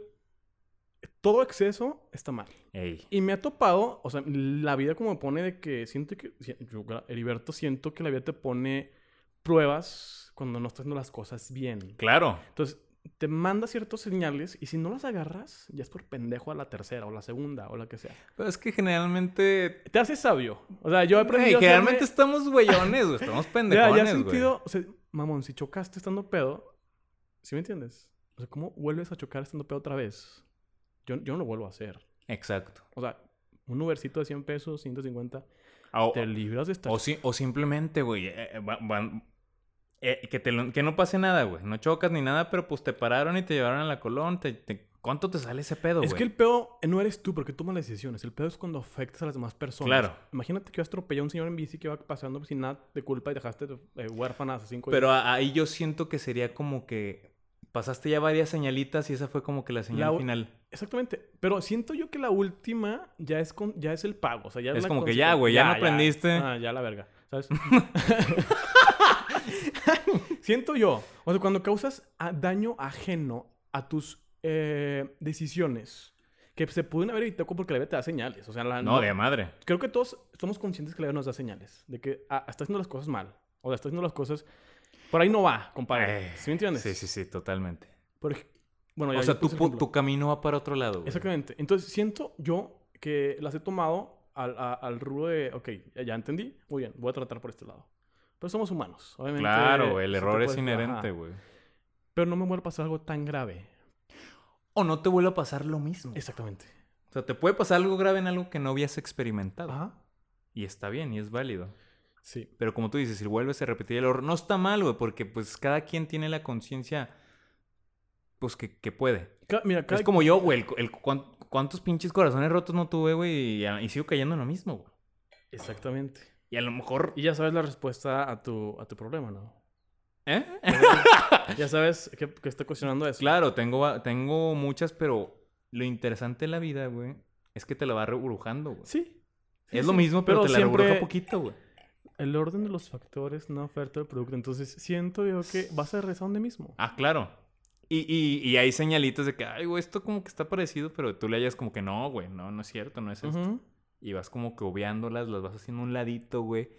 Todo exceso está mal. Ey. Y me ha topado, o sea, la vida como me pone de que siento que. Yo, Heriberto, siento que la vida te pone pruebas cuando no estás haciendo las cosas bien. Claro. Entonces, te manda ciertas señales y si no las agarras, ya es por pendejo a la tercera o la segunda o la que sea. Pero es que generalmente. Te haces sabio. O sea, yo he aprendido. a generalmente hacerme- estamos güeyones, güey. Estamos Ya, pendejones, ya he güey. sentido, o sea, mamón, si chocaste estando pedo, ¿sí me entiendes? O sea, ¿cómo vuelves a chocar estando pedo otra vez? Yo, yo no lo vuelvo a hacer. Exacto. O sea, un Ubercito de 100 pesos, 150, O, te libras de estar... o, si- o simplemente, güey, eh, eh, va- van- eh, que, te lo- que no pase nada, güey. No chocas ni nada, pero pues te pararon y te llevaron a la colón. te- te- ¿Cuánto te sale ese pedo, güey? Es que el pedo no eres tú porque tomas las decisiones. El pedo es cuando afectas a las demás personas. Claro. Imagínate que vas a atropellar a un señor en bici que va pasando sin nada de culpa y dejaste eh, huérfanas a cinco Pero ahí yo siento que sería como que pasaste ya varias señalitas y esa fue como que la señal La final. Exactamente. Pero siento yo que la última ya es con, ya es el pago. O sea, ya Es la como que ya, güey, ya no aprendiste. Ah, ya la verga. ¿Sabes? siento yo. O sea, cuando causas a- daño ajeno a tus eh, decisiones que se pueden haber evitado porque la vida te da señales. O sea, la, No, de madre. creo que todos somos conscientes que la vida nos da señales. De que ah, está haciendo las cosas mal. O sea, está haciendo las cosas... Por ahí no va, compadre. Eh, ¿Sí me entiendes? Sí, sí, sí, totalmente. Por bueno, ya- o sea, tu, camino va para otro lado, güey. Exactamente. Entonces, siento yo que las he tomado al, a- al rubro de, ok, ya entendí, muy bien, voy a tratar por este lado. Pero somos humanos, obviamente. Claro, el error es inherente, güey. Pero no me vuelve a pasar algo tan grave. O no te vuelve a pasar lo mismo. Exactamente. O sea, te puede pasar algo grave en algo que no habías experimentado. Ajá. Y está bien y es válido. Sí. Pero como tú dices, si vuelves a repetir el error, no está mal, güey, porque pues cada quien tiene la conciencia, pues que, que puede. Ca- mira, cada... Es como yo, güey, el, el- cuán- cuántos pinches corazones rotos no tuve, güey, y, y sigo cayendo en lo mismo, güey. Exactamente. Y a lo mejor... Y ya sabes la respuesta a tu, a tu problema, ¿no? ¿Eh? ya sabes que, que está cuestionando eso. Claro, tengo, va- tengo muchas, pero lo interesante de la vida, güey, es que te la va reburujando, güey. Sí. Sí, es lo mismo, pero, te la siempre reburuja poquito, güey. El orden de los factores no oferta el producto. Entonces, siento yo que vas a regresar donde mismo. Ah, claro. Y, y, y hay señalitas de que, ay, güey, esto como que está parecido, pero tú le hayas como que no, güey, no, no es cierto, no es esto. Y vas como que obviándolas, las vas haciendo un ladito, güey.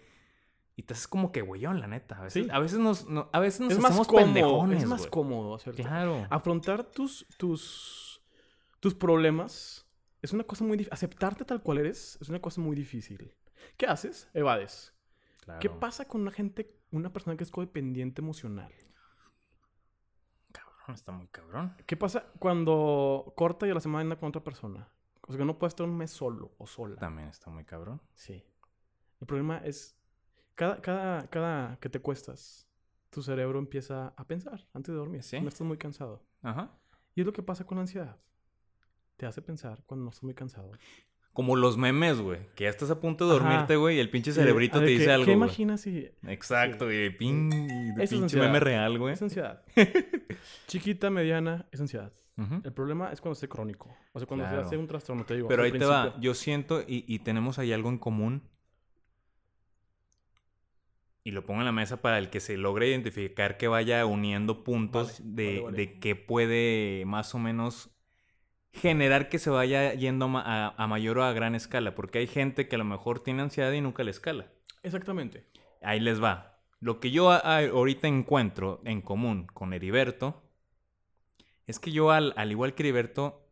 Y te haces como que güeyón, la neta. A veces, Sí. a veces nos, no- a veces nos es más cómodo. pendejones, Es más güey. cómodo, ¿cierto? Claro. Afrontar tus, tus, tus problemas es una cosa muy difícil. Aceptarte tal cual eres es una cosa muy difícil. ¿Qué haces? Evades. ¿Qué Claro. pasa con una gente, una persona que es codependiente emocional? Cabrón, está muy cabrón. ¿Qué pasa cuando corta y a la semana anda con otra persona? O sea, que no puede estar un mes solo o sola. También está muy cabrón. Sí. El problema es, cada, cada, cada que te cuestas, tu cerebro empieza a pensar antes de dormir. Sí. No estás muy cansado. Ajá. Y es lo que pasa con la ansiedad. Te hace pensar cuando no estás muy cansado. Como los memes, güey. Que ya estás a punto de dormirte, güey, y el pinche cerebrito te dice ¿qué- algo. ¿Qué imaginas si Exacto, y pin, pinche ansiedad. meme real, güey. es ansiedad? Chiquita, mediana, es ansiedad. El problema es cuando es crónico. O sea, cuando Claro. se hace un trastorno, te digo. Pero ahí te va. Yo siento, y, y tenemos ahí algo en común. Y lo pongo en la mesa para el que se logre identificar que vaya uniendo puntos Vale, de, vale, vale. de qué puede más o menos generar que se vaya yendo a, a- mayor o a gran escala. Porque hay gente que a lo mejor tiene ansiedad y nunca le escala. Exactamente. Ahí les va. Lo que yo ahorita encuentro en común con Heriberto es que yo, al, al igual que Heriberto,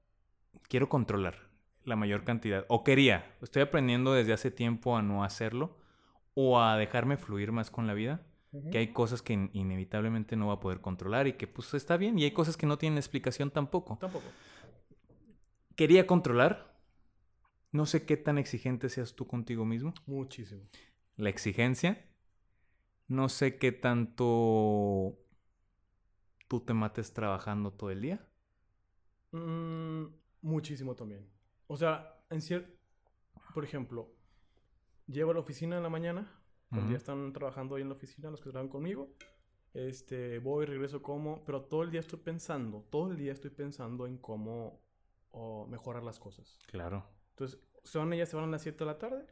quiero controlar la mayor cantidad. O quería. Estoy aprendiendo desde hace tiempo a no hacerlo. O a dejarme fluir más con la vida. Que hay cosas que in- inevitablemente no va a poder controlar y que pues está bien. Y hay cosas que no tienen explicación tampoco. Tampoco. Quería controlar. No sé qué tan exigente seas tú contigo mismo. Muchísimo. la exigencia. No sé qué tanto tú te mates trabajando todo el día. Mm, muchísimo también. O sea, en cierto... Por ejemplo, llego a la oficina en la mañana. Cuando ya están trabajando ahí en la oficina, los que trabajan conmigo. Este, voy, regreso, como... Pero todo el día estoy pensando, todo el día estoy pensando en cómo oh, mejorar las cosas. Claro. Entonces, son ellas se van a las 7 de la tarde.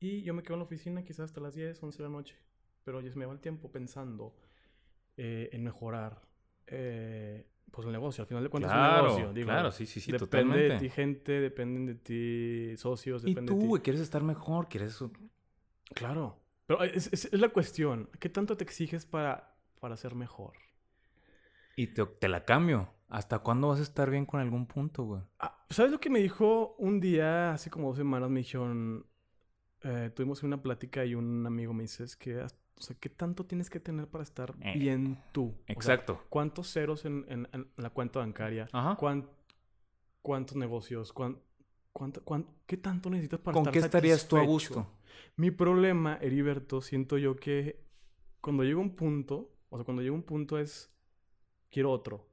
Y yo me quedo en la oficina quizás hasta las 10, 11 de la noche. Pero ya se me va el tiempo pensando eh, en mejorar eh, pues el negocio. Al final de cuentas es un Claro, negocio. digo, claro, sí, sí, sí, depende de totalmente. ti gente, dependen de ti socios, Y depende tú, de ti. güey, quieres estar mejor, quieres... Claro. Pero es, es- es la cuestión. ¿Qué tanto te exiges para, para ser mejor? Y te, te la cambio. ¿Hasta cuándo vas a estar bien con algún punto, güey? Ah, ¿Sabes lo que me dijo un día, hace como dos semanas? Me dijeron, eh, tuvimos una plática y un amigo me dice, es que, as- o sea, ¿qué tanto tienes que tener para estar Eh, bien tú? O sea, Exacto. ¿Cuántos ceros en, en- en la cuenta bancaria? Ajá. ¿Cuán- ¿Cuántos negocios? ¿Cuán- cuánto- cuán- ¿Qué tanto necesitas para ¿Con estar qué estarías tú a gusto? Mi problema, Heriberto, siento yo que cuando llega un punto, O sea, cuando llega un punto es, quiero otro.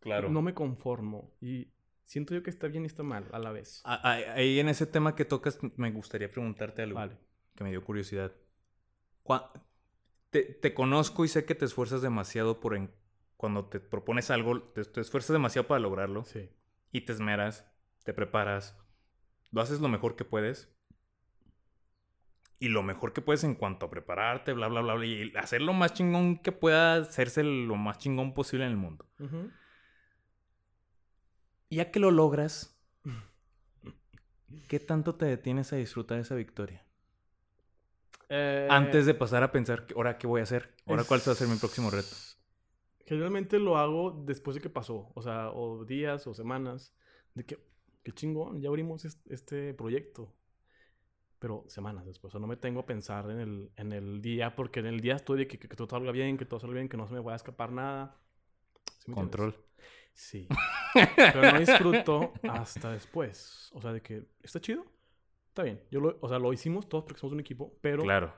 Claro. No me conformo. Y siento yo que está bien y está mal a la vez. Ahí en ese tema que tocas, me gustaría preguntarte algo Vale. que me dio curiosidad. Te, te conozco y sé que te esfuerzas demasiado por en- cuando te propones algo, te, te esfuerzas demasiado para lograrlo Sí. y te esmeras, te preparas, lo haces lo mejor que puedes. Y lo mejor que puedes en cuanto a prepararte, bla, bla, bla, bla, y hacer lo más chingón que pueda hacerse lo más chingón posible en el mundo. Ya que lo logras, ¿qué tanto te detienes a disfrutar esa victoria? Eh, Antes de pasar a pensar, ¿ahora qué voy a hacer? ¿Ahora cuál va a ser mi próximo reto? Generalmente lo hago después de que pasó. O sea, o días o semanas. De que, qué chingón, ya abrimos es- este proyecto. Pero semanas después. O sea, no me tengo a pensar en el, en el día, porque en el día estoy de que, que, que todo salga bien, que todo salga bien, que no se me vaya a escapar nada. ¿Sí? Control. Sí. Pero no disfruto hasta después. O sea, de que está chido. Está bien. Yo lo, o sea, lo hicimos todos porque somos un equipo, pero Claro.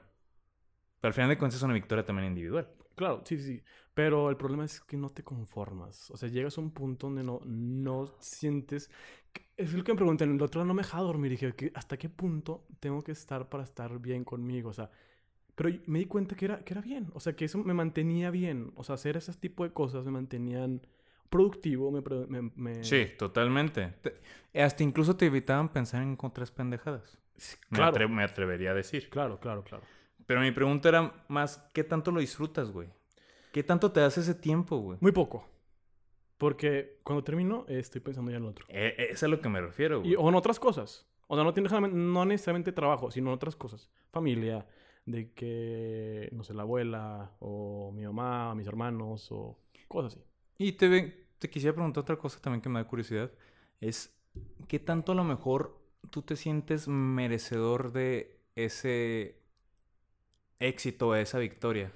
Pero al final de cuentas es una victoria también individual. Claro, sí, sí. Pero el problema es que no te conformas. O sea, llegas a un punto donde no, no sientes... que- Es lo que me preguntan. El otro día no me dejaba dormir. Y dije, ¿qué- ¿hasta qué punto tengo que estar para estar bien conmigo? O sea, pero me di cuenta que era, que era bien. O sea, que eso me mantenía bien. O sea, hacer ese tipo de cosas me mantenían productivo. Me, pro- me- me- Sí, totalmente. Te- hasta incluso te evitaban pensar en otras pendejadas. Sí, Claro, atre- me atrevería a decir. claro, claro, claro. Pero mi pregunta era más, ¿qué tanto lo disfrutas, güey? ¿Qué tanto te das ese tiempo, güey? Muy poco. Porque cuando termino, eh, estoy pensando ya en lo otro. Eh, eh, es a lo que me refiero, güey. Y, o en otras cosas. O sea, no, tiene, no necesariamente trabajo, sino en otras cosas. Familia, de que, no sé, la abuela, o mi mamá, o mis hermanos, o cosas así. Y te, ve- te quisiera preguntar otra cosa también que me da curiosidad. Es, ¿qué tanto a lo mejor tú te sientes merecedor de ese éxito, de esa victoria?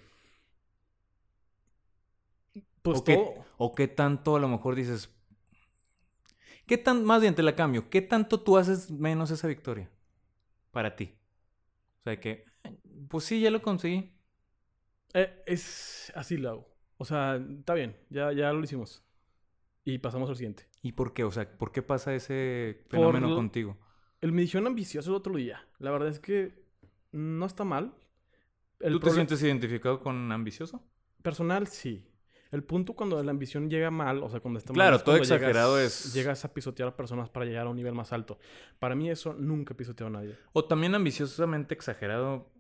Pues o, todo. o qué tanto a lo mejor dices... ¿Qué tan, más bien te la cambio, qué tanto tú haces menos esa victoria para ti? O sea, que, pues sí, ya lo conseguí. Eh, es así lo hago. O sea, está bien, ya, ya lo hicimos. Y pasamos al siguiente. ¿Y por qué? O sea, ¿por qué pasa ese fenómeno lo- contigo? El medición ambicioso es otro día. La verdad es que no está mal. El ¿Tú te sientes identificado con ambicioso? Personal, sí. El punto cuando la ambición llega mal, o sea, cuando está mal. Claro, todo exagerado llegas- es- Llegas a pisotear a personas para llegar a un nivel más alto. Para mí, eso nunca he pisoteado a nadie. O también ambiciosamente exagerado.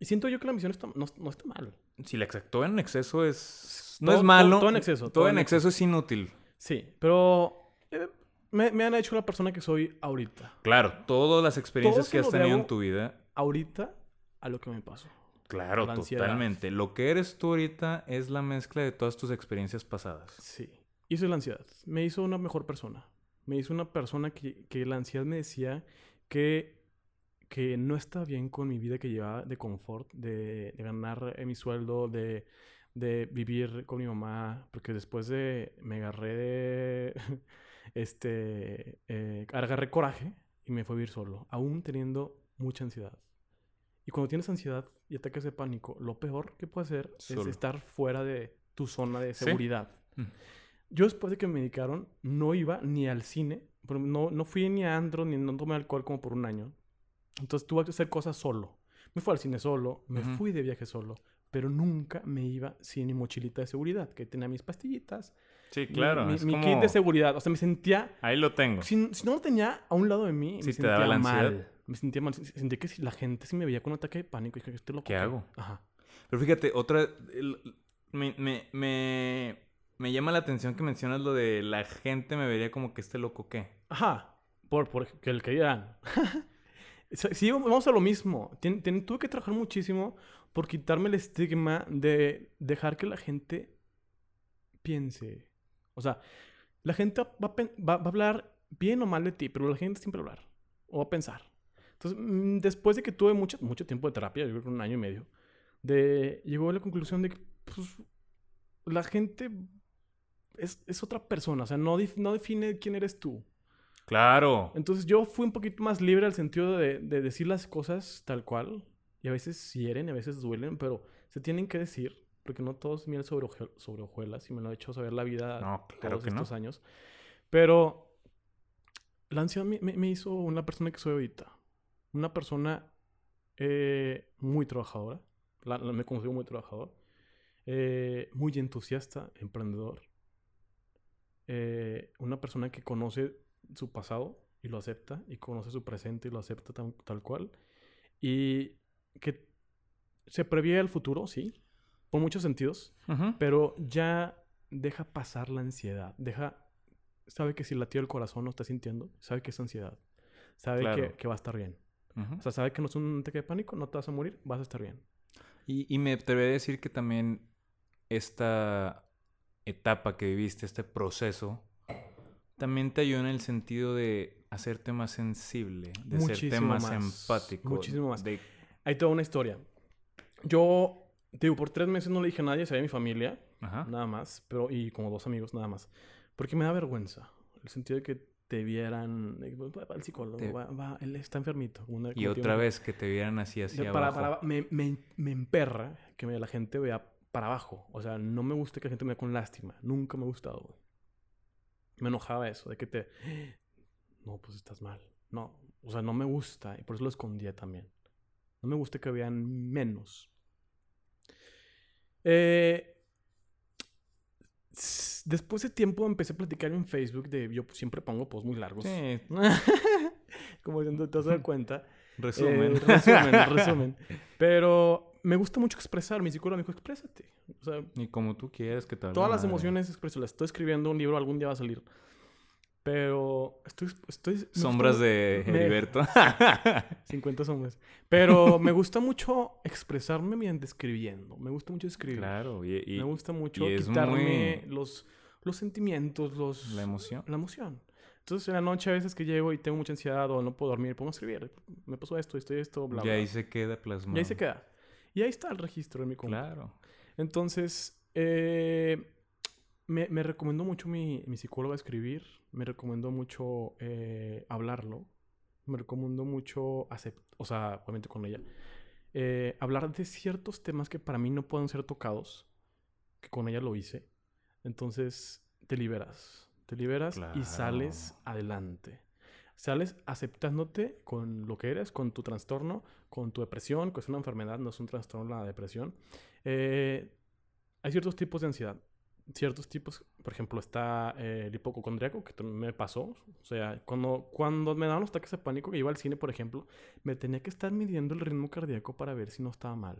Y siento yo que la ambición está- no, no está mal. Si la exactó en exceso es... No Todo- es malo. todo- todo en exceso, Todo, todo en en exceso es inútil. Sí, pero eh, me, me han hecho la persona que soy ahorita. Claro, todas las experiencias que has tenido en tu vida. Ahorita a lo que me pasó. Claro, totalmente. Lo que eres tú ahorita es la mezcla de todas tus experiencias pasadas. Sí. Y eso es la ansiedad. Me hizo una mejor persona. Me hizo una persona que, que la ansiedad me decía que, que no estaba bien con mi vida que llevaba de confort, de, de ganar eh, mi sueldo, de, de vivir con mi mamá. Porque después de. Me agarré de. este. eh, agarré coraje y me fui a vivir solo, aún teniendo mucha ansiedad. Y cuando tienes ansiedad y ataques de pánico, lo peor que puede hacer Solo. es estar fuera de tu zona de seguridad. Mm. Yo después de que me medicaron, no iba ni al cine. No, no fui ni a andro, ni no tomé alcohol como por un año. Entonces tuve que hacer cosas solo. Me fui al cine solo, me fui de viaje solo. Pero nunca me iba sin mi mochilita de seguridad, que tenía mis pastillitas. Sí, mi- claro. Mi, mi como... kit de seguridad. O sea, me sentía... Ahí lo tengo. Si, si no lo tenía a un lado de mí, Sí me sentía ansiedad. mal. Me sentía mal. Sentía que si la gente sí me veía con un ataque de pánico. Dije, este loco. ¿Qué hago? Ajá. Pero fíjate, otra... el- me, me, me, me llama la atención que mencionas lo de la gente me vería como que este loco qué. Ajá. Por, por que el que dirán. sí, vamos a lo mismo. Tien- tien- tuve que trabajar muchísimo por quitarme el estigma de dejar que la gente piense. O sea, la gente va a, va- va a hablar bien o mal de ti, pero la gente siempre va a hablar o va a pensar. Entonces, mm, después de que tuve mucho, mucho tiempo de terapia, yo creo que un año y medio, de, llegó a la conclusión de que pues, la gente es, es otra persona, o sea, no, no define quién eres tú. Claro. Entonces yo fui un poquito más libre al sentido de, de decir las cosas tal cual. Y a veces hieren, a veces duelen, pero se tienen que decir. porque no todos miel sobre, sobre hojuelas y me lo ha hecho saber la vida No, claro todos que no. estos años. Pero la ansiedad me, hizo una persona que soy ahorita. Una persona eh, muy trabajadora. La- la- me considero muy trabajador. eh, muy entusiasta, emprendedor. eh, una persona que conoce su pasado y lo acepta. Y conoce su presente y lo acepta tal, tal cual. Y que se prevé el futuro, sí. Por muchos sentidos. Pero ya deja pasar la ansiedad. Deja. Sabe que si latió el corazón no está sintiendo. Sabe que es ansiedad. Sabe Claro. que, que va a estar bien. O sea, sabe que no es un ataque de pánico, no te vas a morir, vas a estar bien. Y, y me atrevería a decir que también esta etapa que viviste, este proceso, también te ayudó en el sentido de hacerte más sensible, de Muchísimo más, más, empático. muchísimo más. de- Hay toda una historia. Yo, digo, por tres meses no le dije a nadie, sabía mi familia, Ajá. nada más, pero y como dos amigos, nada más. Porque me da vergüenza. El sentido de que te vieran, va al psicólogo, Te- va, va, él está enfermito. Una- Y otra vez que te vieran así para- abajo. para- me, me, me emperra que la gente vea para abajo. O sea, no me gusta que la gente me vea con lástima. Nunca me ha gustado, güey. Me enojaba eso, de que te... No, pues estás mal. No, o sea, no me gusta y por eso lo escondía también. No me gusta que vean menos. Eh, después de tiempo empecé a platicar en Facebook de... Yo siempre pongo posts muy largos. Sí, Como diciendo, te has dado cuenta. resumen. Eh, resumen, resumen. Pero me gusta mucho expresar. Mi psicólogo me dijo, exprésate. O sea, y como tú quieras que te todas las emociones expresalas. Estoy escribiendo un libro, algún día va a salir. Pero estoy... estoy me Sombras gusta- de me- Heriberto. 50 sombras. Pero me gusta mucho expresarme mediante escribiendo. Me gusta mucho escribir. claro, y, y me gusta mucho y quitarme muy- los, los sentimientos, los... la emoción. la emoción. Entonces, en la noche a veces que llego y tengo mucha ansiedad o no puedo dormir, pongo a escribir. Me pasó esto, esto y esto, bla, Y bla. ahí se queda plasmado. Y ahí se queda. Y ahí está el registro en mi compu. Claro. Entonces, eh, me, me recomendó mucho mi, mi psicóloga escribir. Me recomendó mucho eh, hablarlo. Me recomendó mucho aceptar, o sea, obviamente con ella, eh, hablar de ciertos temas que para mí no pueden ser tocados, que con ella lo hice. Entonces, te liberas. Te liberas y sales adelante. Sales aceptándote con lo que eres, con tu trastorno, con tu depresión, que es una enfermedad, no es un trastorno la depresión. Eh, hay ciertos tipos de ansiedad. Ciertos tipos, por ejemplo, está eh, el hipocondriaco, que me pasó. O sea, cuando, cuando me daban los ataques de pánico, que iba al cine, por ejemplo, me tenía que estar midiendo el ritmo cardíaco para ver si no estaba mal.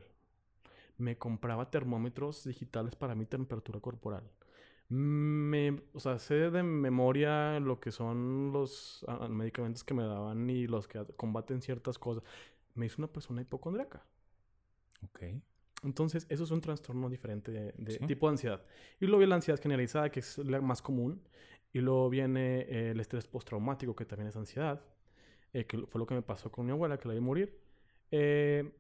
Me compraba termómetros digitales para mi temperatura corporal. Me, o sea, sé de memoria lo que son los ah, medicamentos que me daban y los que combaten ciertas cosas. Me hizo una persona hipocondriaca. Ok. Entonces, eso es un trastorno diferente de, de Sí. tipo de ansiedad. Y luego viene la ansiedad generalizada, que es la más común. Y luego viene eh, el estrés postraumático, que también es ansiedad. eh, que fue lo que me pasó con mi abuela, que la vi morir. Eh,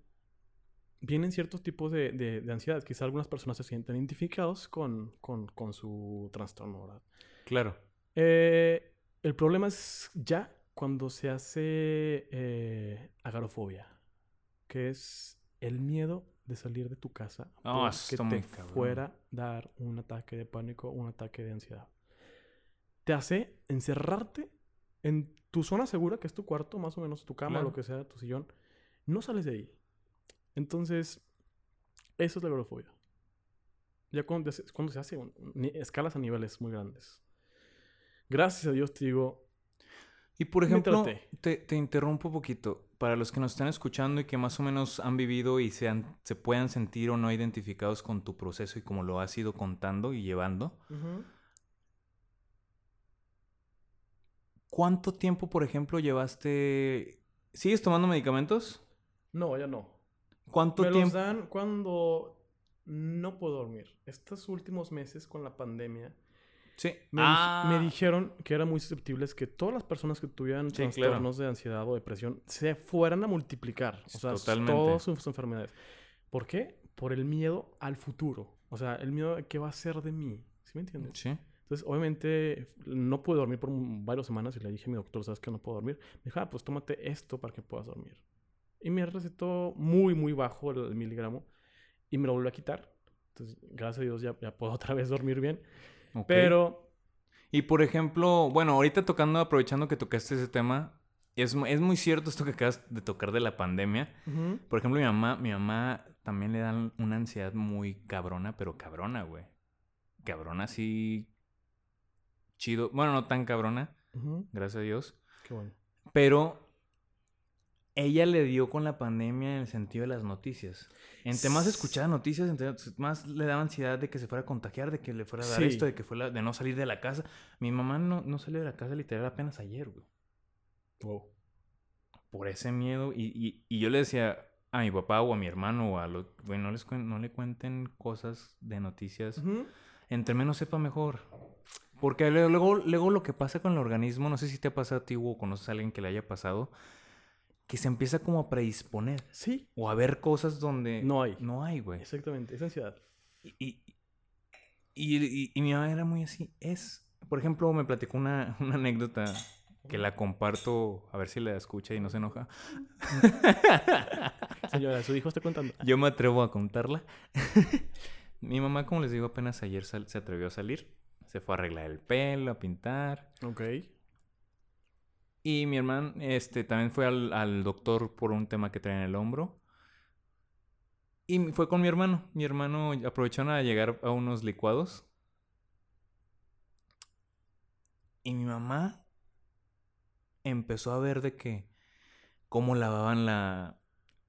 vienen ciertos tipos de, de, de ansiedad. Quizá algunas personas se sienten identificados con, con, con su trastorno, ¿verdad? Claro. Eh, el problema es ya cuando se hace eh, agarofobia, que es el miedo de salir de tu casa porque está te fuera dar un ataque de pánico, un ataque de ansiedad. Te hace encerrarte en tu zona segura, que es tu cuarto, más o menos tu cama, Claro. lo que sea, tu sillón. No sales de ahí. Entonces, eso es la agorafobia. Ya cuando, cuando se hace un- escalas a niveles muy grandes. Gracias a Dios te digo, Y por ejemplo, te, te interrumpo un poquito. Para los que nos están escuchando y que más o menos han vivido y se, han- se puedan sentir o no identificados con tu proceso y como lo has ido contando y llevando, ¿cuánto tiempo, por ejemplo, llevaste... ¿Sigues tomando medicamentos? no, ya no. ¿Cuánto Me los tiempo? dan cuando no puedo dormir. Estos últimos meses con la pandemia, Sí. me, Ah, me dijeron que eran muy susceptibles que todas las personas que tuvieran Sí, claro. trastornos de ansiedad o depresión se fueran a multiplicar. O sea, Totalmente. todas sus enfermedades. ¿Por qué? Por el miedo al futuro. O sea, el miedo a qué va a ser de mí. ¿Sí me entiendes? Sí. Entonces, obviamente, no pude dormir por varias semanas y le dije a mi doctor, ¿sabes que no puedo dormir? Me dijo, ah, pues tómate esto para que puedas dormir. Y me recetó muy, muy bajo el, el miligramo y me lo volvió a quitar. Entonces, gracias a Dios ya, ya puedo otra vez dormir bien. Pero, Y por ejemplo, bueno, ahorita tocando, aprovechando que tocaste ese tema, es, es muy cierto esto que acabas de tocar de la pandemia. Por ejemplo, mi mamá, mi mamá también le dan una ansiedad muy cabrona, pero cabrona, güey. Cabrona así chido. Bueno, no tan cabrona, gracias a Dios. qué bueno. Pero ella le dio con la pandemia en el sentido de las noticias. Entre más escuchaba noticias, entre más le daba ansiedad de que se fuera a contagiar, de que le fuera a dar Sí. esto, de que fuera de no salir de la casa. Mi mamá no, no salió de la casa literal apenas ayer, güey. Wow. Por ese miedo. Y, y, y yo le decía a mi papá o a mi hermano o a los... Güey, no, les no le cuenten cosas de noticias. Ujú. Entre menos sepa mejor. Porque luego, luego, lo que pasa con el organismo, no sé si te ha pasado a ti o conoces a alguien que le haya pasado, que se empieza como a predisponer. Sí, O a ver cosas donde... No hay. No hay, güey. exactamente. Es ansiedad. Y, y, y- mi mamá era muy así. Es... Por ejemplo, me platicó una, una anécdota que la comparto, a ver si la escucha y no se enoja. Señora, su hijo está contando. Yo me atrevo a contarla. mi mamá, como les digo, apenas ayer se atrevió a salir. Se fue a arreglar el pelo, a pintar. Ok. Y mi hermano este, también fue al, al doctor por un tema que trae en el hombro. Y fue con mi hermano. Mi hermano aprovecharon a llegar a unos licuados. Y mi mamá empezó a ver de que cómo lavaban la,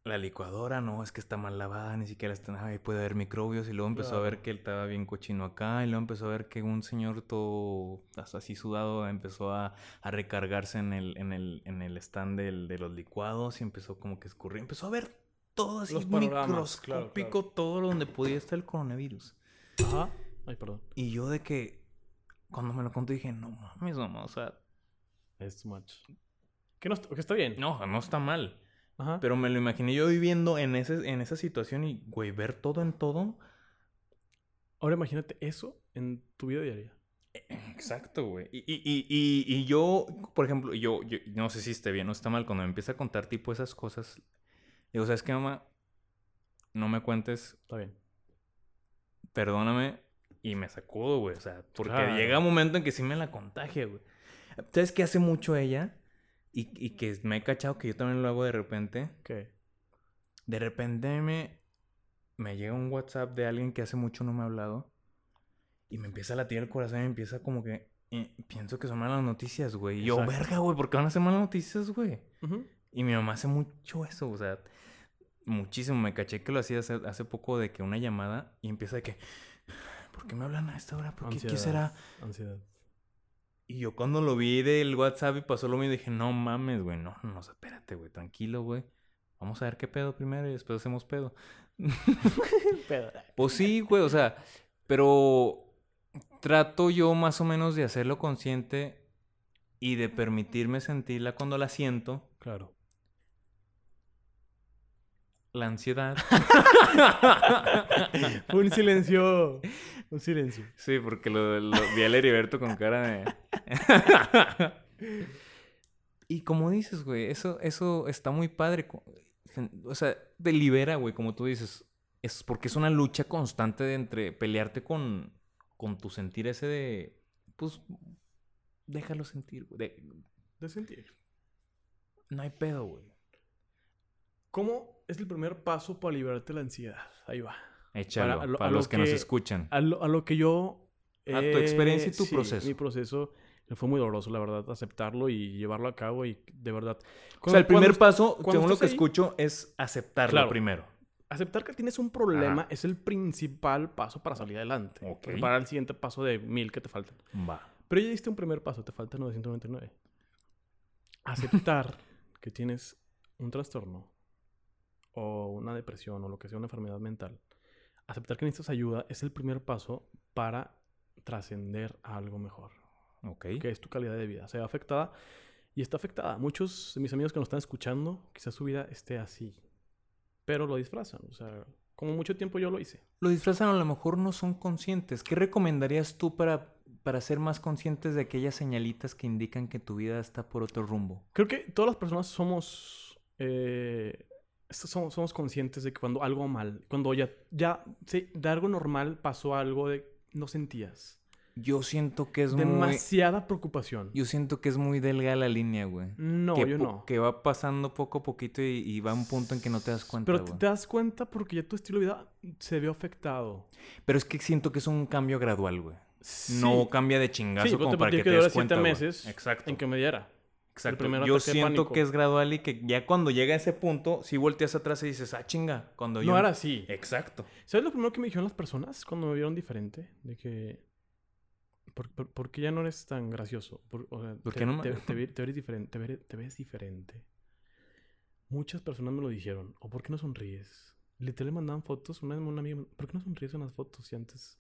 la licuadora. No, es que está mal lavada, ni siquiera está, ay, puede haber microbios. Y luego empezó a ver Claro. que él estaba bien cochino acá. Y luego empezó a ver que un señor todo hasta así sudado empezó a, a recargarse en el, en el, en el stand del- de los licuados. Y empezó como que escurrir. Empezó a ver todo así Los microscópico, claro, todo donde podía estar el coronavirus. Ajá. Ay, perdón. Y yo de que cuando me lo contó dije, no mames, mamá, o sea, Es too much. Que, no, que está bien. no, no está mal. Ajá. Pero me lo imaginé yo viviendo en, ese, en esa situación y, güey, ver todo en todo. Ahora imagínate eso en tu vida diaria. Exacto, güey. Y, y, y, y, yo, por ejemplo, yo, yo no sé si esté bien o está mal, cuando me empieza a contar tipo esas cosas, digo, ¿sabes qué, mamá? No me cuentes, Está bien. perdóname, y me sacudo, güey. O sea, porque Claro. llega un momento en que sí me la contagia, güey. ¿Sabes qué hace mucho ella? Y, y que me he cachado que yo también lo hago de repente. ¿Qué? De repente me, me llega un WhatsApp de alguien que hace mucho no me ha hablado. Y me empieza a latir el corazón y empieza como que... eh, pienso que son malas noticias, güey. Y yo, Exacto. verga, güey, ¿por qué van a ser malas noticias, güey? Ujú. Y mi mamá hace mucho eso, o sea, muchísimo. Me caché que lo hacía hace, hace poco de que una llamada y empieza de que... ¿Por qué me hablan a esta hora? ¿Por qué, ¿Qué Ansiedad. será? Ansiedad. Y yo cuando lo vi del WhatsApp y pasó lo mismo, dije, no mames, güey, no, no, espérate, güey, tranquilo, güey. Vamos a ver qué pedo primero y después hacemos pedo. Pedo. Pues sí, güey, o sea, pero trato yo más o menos de hacerlo consciente y de permitirme sentirla cuando la siento, Claro. la ansiedad. un silencio. Un silencio. Sí, porque lo, lo vi al Heriberto con cara de... y como dices, güey, eso, eso está muy padre. O sea, te libera, güey, como tú dices. Es porque es una lucha constante de entre pelearte con, con tu sentir ese de... Pues, déjalo sentir, güey. de- De sentir. no hay pedo, güey. ¿Cómo es el primer paso para liberarte de la ansiedad? Ahí va. Échalo, Para- a lo- a lo los que, nos escuchan. A lo, a lo que yo... A tu experiencia y tu sí, proceso. Mi proceso fue muy doloroso, la verdad, aceptarlo y llevarlo a cabo y de verdad... o sea, el primer paso, cuando según lo que ahí- escucho, es aceptarlo Claro. primero. Aceptar que tienes un problema Ajá. es el principal paso para salir adelante. Ok. Para el siguiente paso de mil que te faltan. Va. Pero ya diste un primer paso, te falta 999. Aceptar que tienes un trastorno o una depresión o lo que sea, una enfermedad mental. Aceptar que necesitas ayuda es el primer paso para trascender a algo mejor, Ok. que es tu calidad de vida. Se ve afectada y está afectada. Muchos de mis amigos que nos están escuchando, quizás su vida esté así, pero lo disfrazan. O sea, como mucho tiempo yo lo hice. Lo disfrazan, a lo mejor no son conscientes. ¿Qué recomendarías tú para, para ser más conscientes de aquellas señalitas que indican que tu vida está por otro rumbo? Creo que todas las personas somos eh, somos, somos conscientes de que cuando algo mal, cuando ya, ya sí, de algo normal pasó algo de no sentías. Yo siento que es muy... Demasiada preocupación. Yo siento que es muy delgada la línea, güey. No, que yo no. Que va pasando poco a poquito y, y va a un punto en que no te das cuenta, Pero güey. te das cuenta porque ya tu estilo de vida se ve afectado. Pero es que siento que es un cambio gradual, güey. Sí. No cambia de chingazo Sí, como te para que platiqué te que des cuenta, siete güey. meses Exacto. en que me diera. Exacto. Yo siento que es gradual y que ya cuando llega a ese punto, si volteas atrás y dices, ah, chinga, cuando yo... No era así. Exacto. ¿Sabes lo primero que me dijeron las personas cuando me vieron diferente? De que... ¿Por, por, por qué ya no eres tan gracioso? Por, o sea, ¿Por te, qué no me- te, te te ves diferente, te, ve- te ves diferente. Muchas personas me lo dijeron. ¿O por qué no sonríes? Literal mandaban fotos. Una vez una amiga ¿Por qué no sonríes en las fotos y antes?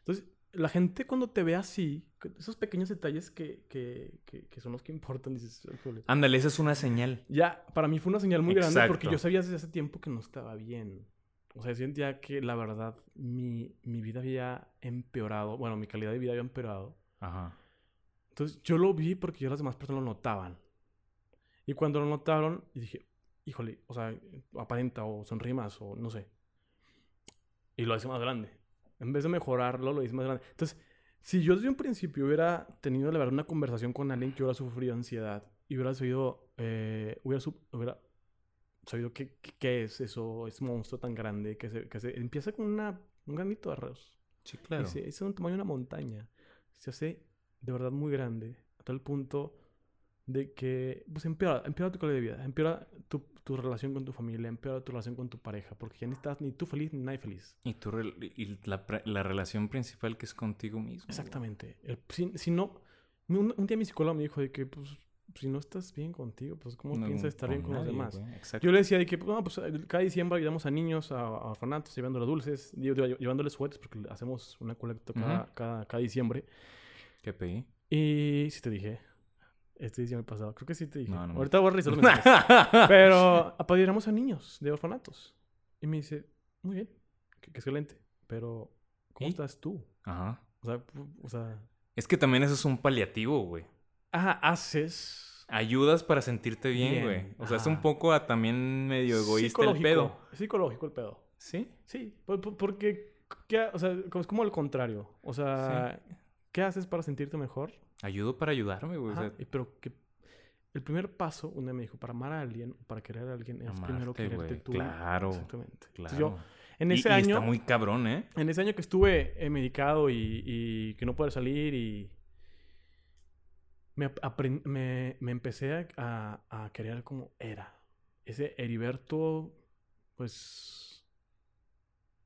Entonces, la gente cuando te ve así, esos pequeños detalles que, que, que, que son los que importan, dices... Ándale, esa es una señal. Ya, para mí fue una señal muy grande porque yo sabía desde hace tiempo que no estaba bien. O sea, yo sentía que la verdad mi, mi vida había empeorado. Bueno, mi calidad de vida había empeorado. Ajá. Entonces yo lo vi porque ya las demás personas lo notaban. Y cuando lo notaron, dije, híjole, o sea, aparenta o sonríe más o no sé. Y lo hice más grande. En vez de mejorarlo, lo hice más grande. Entonces, si yo desde un principio hubiera tenido, la verdad, una conversación con alguien que hubiera sufrido ansiedad y hubiera sabido, eh, hubiera, hubiera sabido qué, qué, es eso, ese monstruo tan grande que se, que se empieza con una, un granito de arroz. Sí, claro. Y se hizo un tamaño de una montaña. Se hace de verdad muy grande. A tal punto de que pues empeora, empeora tu calidad de vida. Empeora tu, tu relación con tu familia. Empeora tu relación con tu pareja. Porque ya no estás ni tú feliz ni nadie feliz. Y, tu y la, la relación principal que es contigo mismo. Exactamente. El- si, si no... Un, un día mi psicólogo me dijo de que pues si no estás bien contigo, pues ¿cómo No, piensas estar bien con los nadie, demás? güey. Exacto. Yo le decía de que, pues, no, pues cada diciembre ayudamos a niños, a, a orfanatos, llevándoles dulces, llevándoles juguetes, porque hacemos una colecta cada, Ujú. cada, cada diciembre. ¿Qué pedí? Y sí te dije. Este diciembre pasado. Creo que sí te dije. No, no Ahorita voy a revisar los mensajes. Pero apadrinamos a niños de orfanatos. Y me dice, muy bien, qué, qué excelente. Pero, ¿cómo ¿Y? estás tú? Ajá. O sea, o sea... Es que también eso es un paliativo, güey. Ajá, haces... Ayudas para sentirte bien, güey. O sea, es un ajá. poco a también medio egoísta el pedo. es Psicológico el pedo. ¿Sí? Sí, por- por- porque... ¿qué o sea, es como el contrario. O sea, ¿qué haces para sentirte mejor? Ayudo para ayudarme, güey. o sea, pero que el primer paso, una me dijo, para amar a alguien, para querer a alguien, es primero quererte güey. tú. Claro. Exactamente. Claro. Entonces, yo, en ese y, año, está muy cabrón, ¿eh? en ese año que estuve eh, medicado y, y que no pude salir y me, me, me empecé a, a, a querer como era. Ese Heriberto, pues,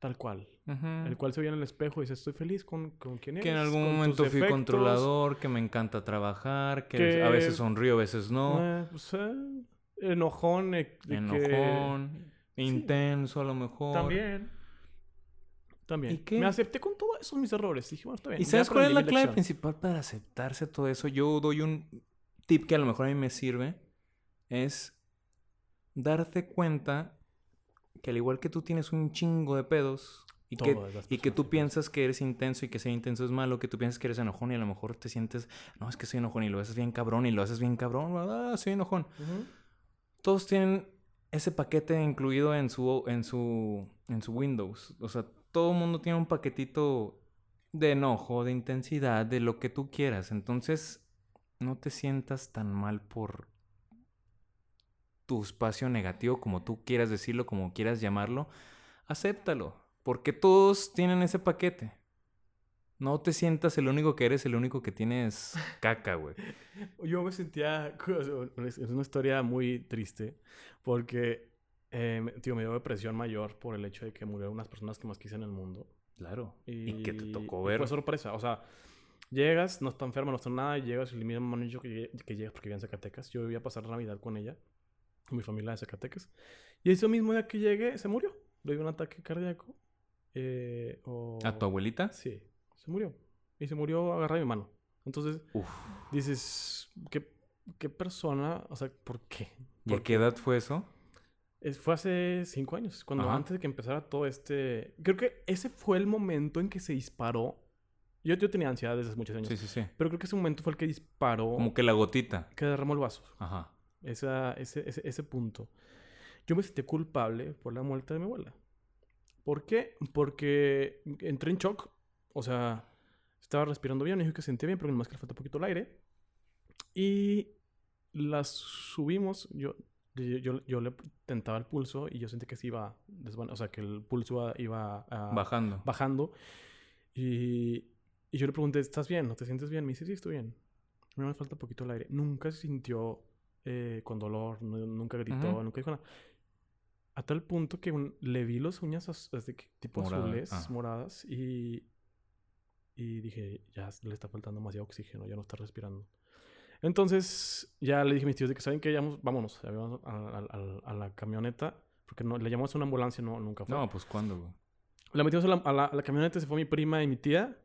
tal cual. El cual se veía en el espejo y dice, estoy feliz con, con quien eres. Que en algún con momento fui defectos". controlador, que me encanta trabajar, que, Que- a veces sonrío, a veces no. Eh, pues, eh, enojón. eh, que- Enojón, intenso a lo mejor. También. También. ¿Y qué? Me acepté con todos esos mis errores. Dije, bueno, está bien. ¿Y sabes cuál es la clave lección. principal para aceptarse todo eso? Yo doy un tip que a lo mejor a mí me sirve. Es darte cuenta que al igual que tú tienes un chingo de pedos y que, y que tú piensas que eres intenso y que ser intenso es malo, que tú piensas que eres enojón y a lo mejor te sientes, no, es que soy enojón y lo haces bien cabrón y lo haces bien cabrón, ah, soy enojón. Todos tienen ese paquete incluido en su, en su, en su Windows. O sea, todo el mundo tiene un paquetito de enojo, de intensidad, de lo que tú quieras. Entonces, no te sientas tan mal por tu espacio negativo, como tú quieras decirlo, como quieras llamarlo. Acéptalo, porque todos tienen ese paquete. No te sientas el único que eres, el único que tienes caca, güey. Yo me sentía... Es una historia muy triste porque, eh, me- tío, me dio depresión mayor por el hecho de que murieron unas personas que más quise en el mundo. Claro. Y, Y, que te tocó ver. Fue sorpresa. O sea, llegas, no está enferma, no está nada, y llegas y le mismo han dicho que, que llegas porque vivía en Zacatecas. Yo iba a pasar Navidad con ella, con mi familia de Zacatecas. Y ese mismo día que llegué, se murió. Le dio un ataque cardíaco. eh, o... ¿A tu abuelita? Sí, se murió. Y se murió agarrada de mi mano. Entonces Uf. dices, ¿qué, qué persona? O sea, ¿por qué? ¿Y a ¿Por qué edad fue eso? es- fue hace cinco años, cuando Ajá. antes de que empezara todo este... Creo que ese fue el momento en que se disparó. Yo, yo tenía ansiedad desde hace muchos años. Sí, sí, sí. Pero creo que ese momento fue el que disparó, Como que la gotita. que derramó el vaso. Ajá. Esa, ese, ese, ese punto. yo me sentí culpable por la muerte de mi abuela. ¿Por qué? Porque entré en shock. O sea, estaba respirando bien, me dijo que sentía bien, pero nomás que le falta un poquito el aire. Y las subimos. Yo, yo, yo, yo le tentaba el pulso y yo sentí que se iba, o sea, que el pulso iba Bajando. bajando. Y, y yo le pregunté, ¿estás bien? ¿No te sientes bien? Me dice, sí, estoy bien. Me me falta un poquito el aire. Nunca se sintió eh, con dolor, nu- nunca gritó, Ujú. nunca dijo nada. A tal punto que un- le vi las uñas así que tipo Morada, azules, ah. moradas, y, y dije, ya le está faltando demasiado oxígeno, ya no está respirando. Entonces, ya le dije a mis tíos de que, ¿saben qué? Ya vámonos ya vamos a, a- a- a la camioneta, porque no, le llamamos a una ambulancia, no, nunca fue. No, pues ¿cuándo, güey? La metimos a la, la- a la camioneta, se fue mi prima y mi tía.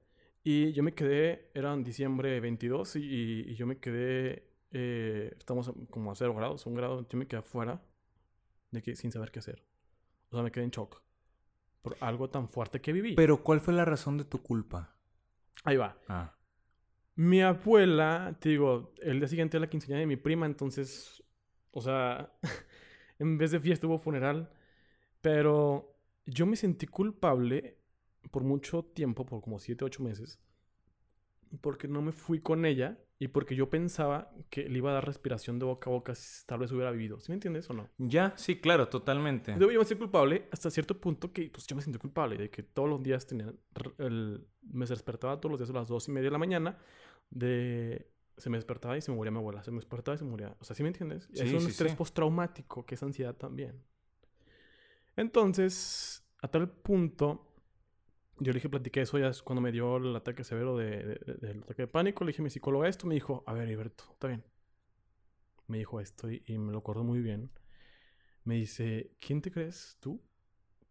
Y yo me quedé, era en diciembre 22 y, y- y yo me quedé, eh, estamos como a 0 grados, un grado, yo me quedé afuera de que, sin saber qué hacer. O sea, me quedé en shock por algo tan fuerte que viví. Pero ¿cuál fue la razón de tu culpa? Ahí va. Ah. Mi abuela, te digo, el día siguiente era la quinceañera de mi prima, entonces, o sea, en vez de fiesta hubo funeral. Pero yo me sentí culpable por mucho tiempo, por como 7, 8 meses, porque no me fui con ella y porque yo pensaba que le iba a dar respiración de boca a boca si tal vez hubiera vivido. ¿Sí me entiendes o no? Ya, sí, claro, totalmente. Yo yo me sentí culpable hasta cierto punto que pues yo me sentí culpable de que todos los días tenía el, me despertaba todos los días a las dos y media de la mañana de se me despertaba y se me moría mi abuela se me despertaba y se moría o sea ¿sí me entiendes? Sí, es un sí, estrés sí. postraumático que es ansiedad también entonces a tal punto yo le dije platiqué eso ya es cuando me dio el ataque severo de, de- de- del ataque de pánico le dije a mi psicólogo esto me dijo a ver Heriberto está bien me dijo esto y, me lo acuerdo muy bien me dice, ¿quién te crees tú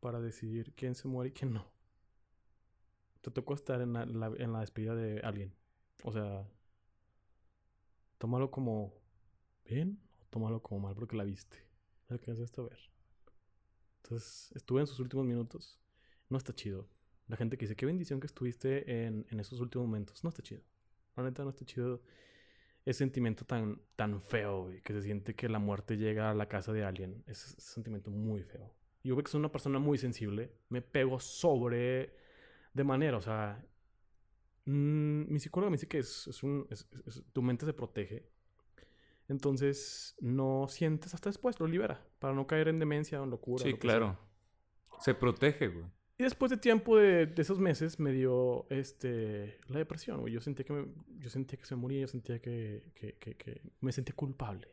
para decidir quién se muere y quién no? Te tocó estar en la, en la despedida de alguien. O sea, tómalo como bien o tómalo como mal porque la viste. Alcanzaste a ver. Entonces, estuve en sus últimos minutos. No está chido. La gente que dice, qué bendición que estuviste en, en esos últimos momentos. No está chido. La neta no está chido ese sentimiento tan, tan feo, güey, que se siente que la muerte llega a la casa de alguien. Es un sentimiento muy feo. Yo veo que soy una persona muy sensible. Me pego sobre de manera, o sea... mm, mi psicólogo me dice que es, es un... es- tu mente se protege. Entonces, no sientes hasta después, lo libera. Para no caer en demencia o en locura. Sí, lo que sea. claro. Se protege, güey. Y después de tiempo de, de esos meses me dio este, la depresión, güey. Yo sentía que, me- yo sentía que se moría, yo sentía que, que, que, que me sentía culpable.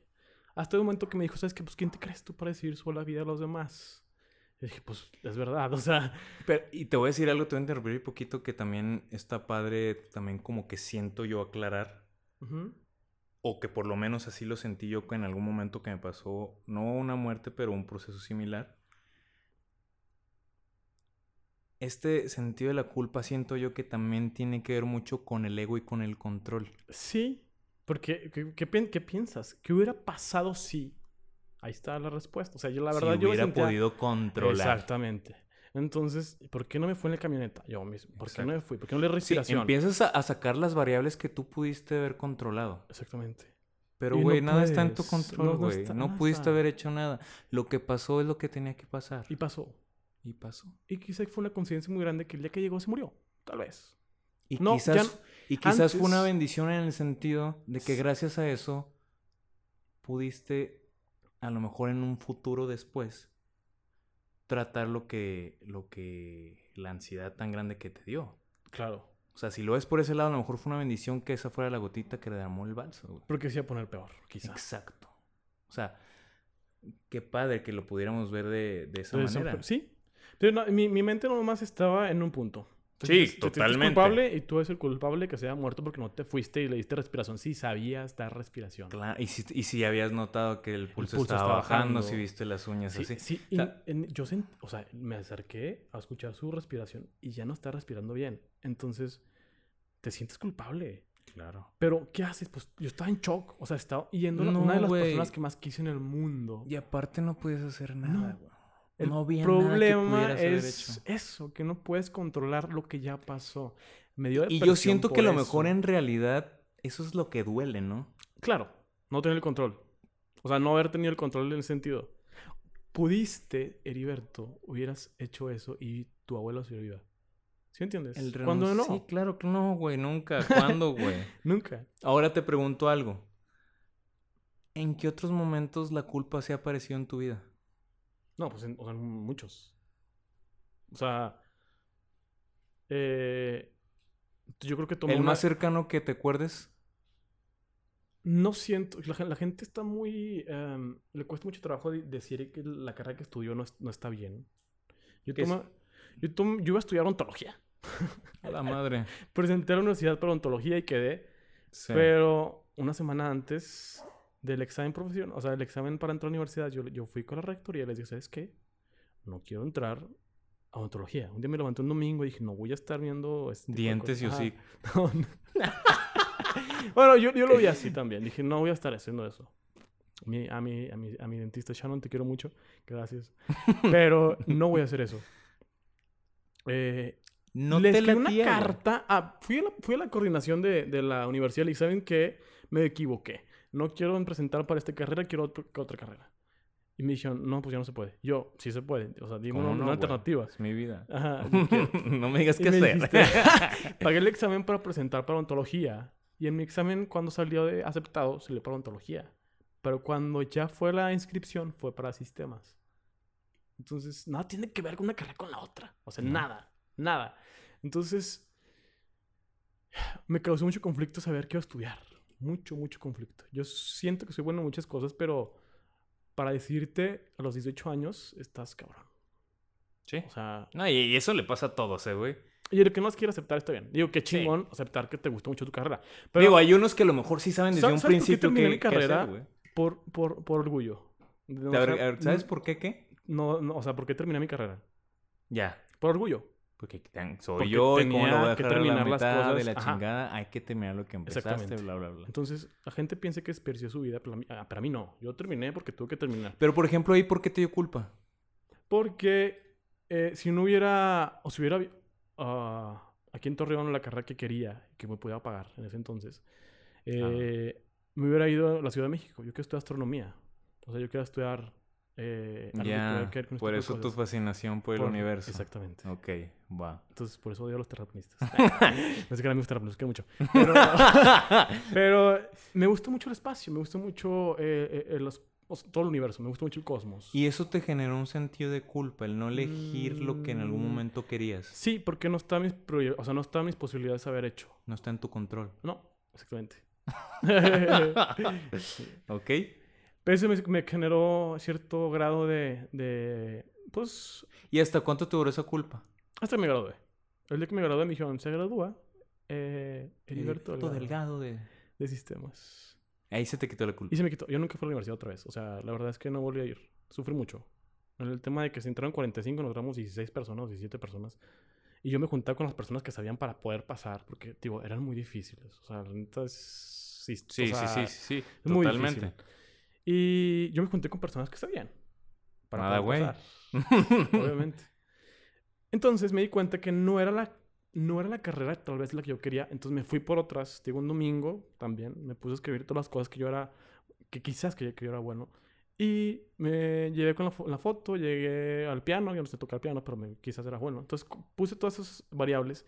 Hasta el momento que me dijo, ¿sabes qué? Pues, ¿quién te crees tú para decidir sobre la vida de los demás? Y dije, pues, es verdad, o sea... Pero, y te voy a decir algo, te voy a interrumpir un poquito que también está padre, también como que siento yo aclarar, o que por lo menos así lo sentí yo que en algún momento que me pasó, no una muerte, pero un proceso similar. Este sentido de la culpa siento yo que también tiene que ver mucho con el ego y con el control. Sí, porque ¿qué, qué, pi- qué piensas? ¿Qué hubiera pasado si? Ahí está la respuesta. O sea, yo la verdad si yo me hubiera sentía... podido controlar. Exactamente. Entonces, ¿por qué no me fui en la camioneta? Yo mismo. ¿Por qué no me fui? ¿Por qué no le Sí, respiración? empiezas a, a sacar las variables que tú pudiste haber controlado. Exactamente. Pero, no güey, nada está en tu control, No, no güey. está- No, nada pudiste haber hecho nada. Lo que pasó es lo que tenía que pasar. Y pasó. Y pasó. Y quizá fue una conciencia muy grande que el día que llegó se murió. Tal vez. Y No, quizás, ya no- y quizás fue una bendición en el sentido de que gracias a eso pudiste, a lo mejor en un futuro después, tratar lo que, lo que, la ansiedad tan grande que te dio. Claro. O sea, si lo ves por ese lado, a lo mejor fue una bendición que esa fuera la gotita que derramó el balso, güey. Porque se iba a poner peor, quizá. Exacto. O sea, qué padre que lo pudiéramos ver de, de esa De esa- manera. Sí. Pero no, mi, mi mente nomás estaba en un punto. Te Sí, te totalmente. culpable y tú eres el culpable que se haya muerto porque no te fuiste y le diste respiración. Sí, sabías dar respiración. Claro, y si, y si habías notado que el pulso, pulso estaba estaba bajando, bajando. si viste las uñas Sí, así. sí. O sea- y en- yo sent- o sea, me acerqué a escuchar su respiración y ya no está respirando bien. Entonces, te sientes culpable. Claro. Pero, ¿qué haces? Pues yo estaba en shock. O sea, estaba yendo a No, una de las güey. personas que más quise en el mundo. Y aparte no puedes hacer nada, No. El no problema es eso, que no puedes controlar lo que ya pasó. Me dio Y yo siento que lo eso. mejor en realidad eso es lo que duele, ¿no? Claro, no tener el control. O sea, no haber tenido el control en el sentido. pudiste, Heriberto, hubieras hecho eso y tu abuelo se viva? ¿Sí entiendes? El renunci- no, Sí, claro que no, güey, nunca. ¿Cuándo, güey? nunca. Ahora te pregunto algo. ¿En qué otros momentos la culpa se ha aparecido en tu vida? No, pues en, o sea, muchos. O sea, eh, yo creo que tomó ¿El una- más cercano que te acuerdes? No siento, la, la gente está muy... em, le cuesta mucho trabajo de- decir que la carrera que estudió no, es- no está bien. Yo, toma- yo, tom- yo iba a estudiar ontología. A la madre. Presenté a la universidad para ontología y quedé. Sí. Pero una semana antes del examen profesional, o sea, el examen para entrar a la universidad, yo, yo fui con la rectoría y les dije, ¿sabes qué? No quiero entrar a ontología. Un día me levanté un domingo y dije, no voy a estar viendo... Este Dientes y cosas". Ajá. hocico. No, no. bueno, yo, yo lo vi así también. Dije, no voy a estar haciendo eso. Mi- a, mi, a, mi, a mi dentista Shannon, te quiero mucho. Gracias. Pero no voy a hacer eso. Eh, No le escribí una carta. a- fui, a la, fui a la coordinación de, de la universidad y saben que me equivoqué. No quiero presentar para esta carrera, quiero otro- otra carrera. Y me dijeron, no, pues ya no se puede. Yo, sí se puede. O sea, dime ¿Cómo una, no, alternativa. Es mi vida. Ajá. no me digas qué hacer. dijiste, pagué el examen para presentar para ontología. Y en mi examen, cuando salió de aceptado, salió para ontología. Pero cuando ya fue la inscripción, fue para sistemas. Entonces, nada tiene que ver con una carrera con la otra. O sea, No. nada. Nada. Entonces, me causó mucho conflicto saber qué iba a estudiar. Mucho, mucho conflicto. Yo siento que soy bueno en muchas cosas, pero para decirte a los 18 años, estás cabrón. Sí. O sea, No, y eso le pasa a todos, eh, güey. y el que las quiere aceptar está bien. Digo, qué Sí. chingón aceptar que te gustó mucho tu carrera. Pero Digo, hay unos que a lo mejor sí saben desde ¿Sabes- un principio que, mi hacer, carrera? por, por, por orgullo. No ver, ¿Sabes por qué qué? No, no, o sea, ¿por qué terminé mi carrera? Ya. Por orgullo. Porque soy Porque yo y cómo lo voy tenía a que la terminar las mitad de cosas. la Ajá. chingada. Hay que terminar lo que empezaste, Exactamente. bla, bla, bla. Entonces, la gente piensa que desperdició su vida, pero mí, ah, para mí no. Yo terminé porque tuve que terminar. Pero, por ejemplo, ahí, ¿por qué te dio culpa? Porque eh, si no hubiera, o si hubiera ah, aquí en Torreón la carrera que quería, que me podía pagar en ese entonces, eh, me hubiera ido a la Ciudad de México. Yo quiero estudiar astronomía. O sea, yo quiero estudiar eh, algo que que con este por eso tu fascinación por el Por- universo. Exactamente. Ok, va. Entonces, por eso odio a los terraplanistas. no sé que a mí los terraplanistas, quiero mucho. Pero, pero me gusta mucho el espacio, me gusta mucho eh, eh, los- o sea, todo el universo, me gusta mucho el cosmos. Y eso te generó un sentido de culpa, el no elegir lo que en algún Mm. momento querías. Sí, porque no está mis, o sea, no está mis posibilidades de haber hecho. No está en tu control. No, exactamente. ¿Ok? Pero eso me, me generó cierto grado de, de, Pues, ¿Y hasta cuánto te duró esa culpa? hasta que me gradué. El día que me gradué me dijeron, se gradúa eh, Heriberto Delgado, delgado de... de sistemas. Ahí se te quitó la culpa. Y se me quitó. Yo nunca fui a la universidad otra vez. O sea, la verdad es que no volví a ir. Sufrí mucho. En el tema de que se entraron 45, nos éramos 16 personas, 17 personas. Y yo me juntaba con las personas que sabían para poder pasar, porque, digo, eran muy difíciles. O sea, la neta es... Sí, Sí, o sí, sea, sí, sí, sí, muy totalmente. difícil. Y yo me junté con personas que sabían. Nada, güey. obviamente. Entonces me di cuenta que no era la no era la carrera tal vez la que yo quería, entonces me fui por otras. Digo, un domingo también me puse a escribir todas las cosas que yo era, que quizás que, que yo era bueno. Y me llevé con la, fo- la foto, llegué al piano, yo no sé tocar piano, pero me- quizás era bueno. Entonces puse todas esas variables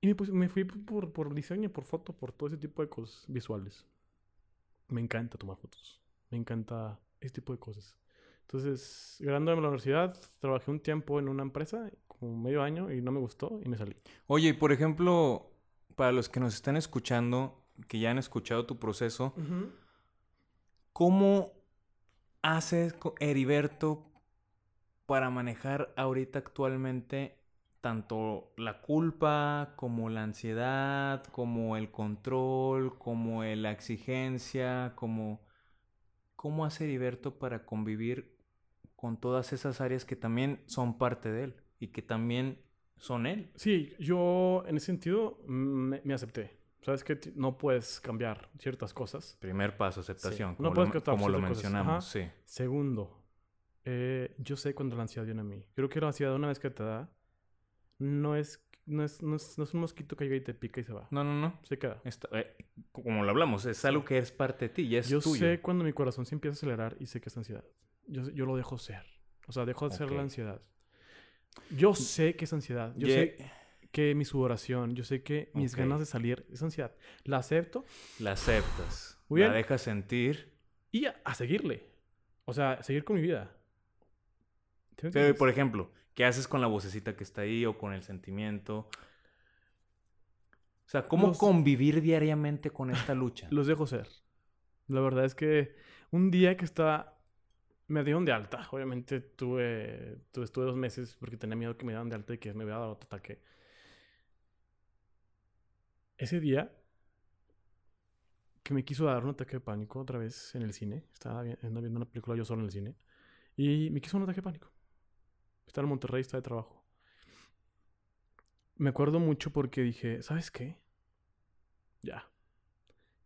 y me, puse- me fui por, por diseño, por foto, por todo ese tipo de cosas visuales. Me encanta tomar fotos, me encanta ese tipo de cosas. Entonces, graduándome de la universidad, trabajé un tiempo en una empresa, como medio año, y no me gustó y me salí. Oye, y por ejemplo, para los que nos están escuchando, que ya han escuchado tu proceso, ¿cómo haces, Heriberto, para manejar ahorita actualmente tanto la culpa como la ansiedad, como el control, como la exigencia, como... ¿Cómo hace Heriberto para convivir con todas esas áreas que también son parte de él y que también son él? Sí, yo en ese sentido me, me acepté. Sabes que no puedes cambiar ciertas cosas. Primer paso, aceptación, No como, puedes lo, como lo mencionamos, sí. Segundo, eh, yo sé cuando la ansiedad viene a mí. Creo que la ansiedad una vez que te da, no es, no es, no es, no es un mosquito que llega y te pica y se va. No, no, no. Se queda. Está- eh, como lo hablamos, es algo que es parte de ti, ya es Yo tuyo. sé cuando mi corazón se empieza a acelerar y sé que es ansiedad. Yo, yo lo dejo ser. O sea, dejo de ser la ansiedad. Yo sé que es ansiedad. Yo Ye- sé que mi sudoración, yo sé que mis ganas de salir es ansiedad. La acepto La aceptas. Muy La dejas sentir. y a, a seguirle. O sea, a seguir con mi vida. ¿Sí me Pero, por ejemplo, ¿qué haces con la vocecita que está ahí o con el sentimiento? O sea, ¿cómo Los- convivir diariamente con esta lucha? Los dejo ser. La verdad es que un día que estaba... Me dieron de alta. Obviamente tuve, tuve... Estuve dos meses porque tenía miedo que me dieran de alta y que me hubiera dado otro ataque. Ese día que me quiso dar un ataque de pánico otra vez en el cine. Estaba viendo una película yo solo en el cine. Y me quiso un ataque de pánico. Estaba en Monterrey, estaba de trabajo. Me acuerdo mucho porque dije, ¿sabes qué? Ya.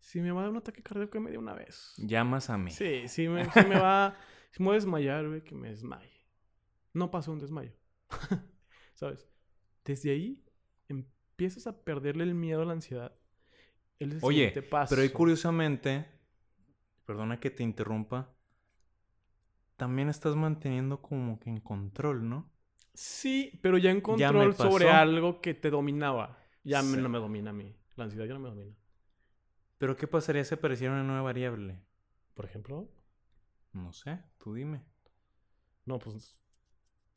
Si me va a dar un ataque cardíaco, que me dé una vez. Llamas a mí. Sí, sí me, sí me va... Si me voy a desmayar, güey, que me desmaye. No pasó un desmayo. ¿Sabes? Desde ahí empiezas a perderle el miedo a la ansiedad. El Oye, pero ahí curiosamente, perdona que te interrumpa, también estás manteniendo como que en control, ¿no? Sí, pero ya en Ya control sobre algo que te dominaba. Ya Sí. no me domina a mí. La ansiedad ya no me domina. Pero ¿qué pasaría si apareciera una nueva variable? Por ejemplo, No sé, tú dime. no, pues...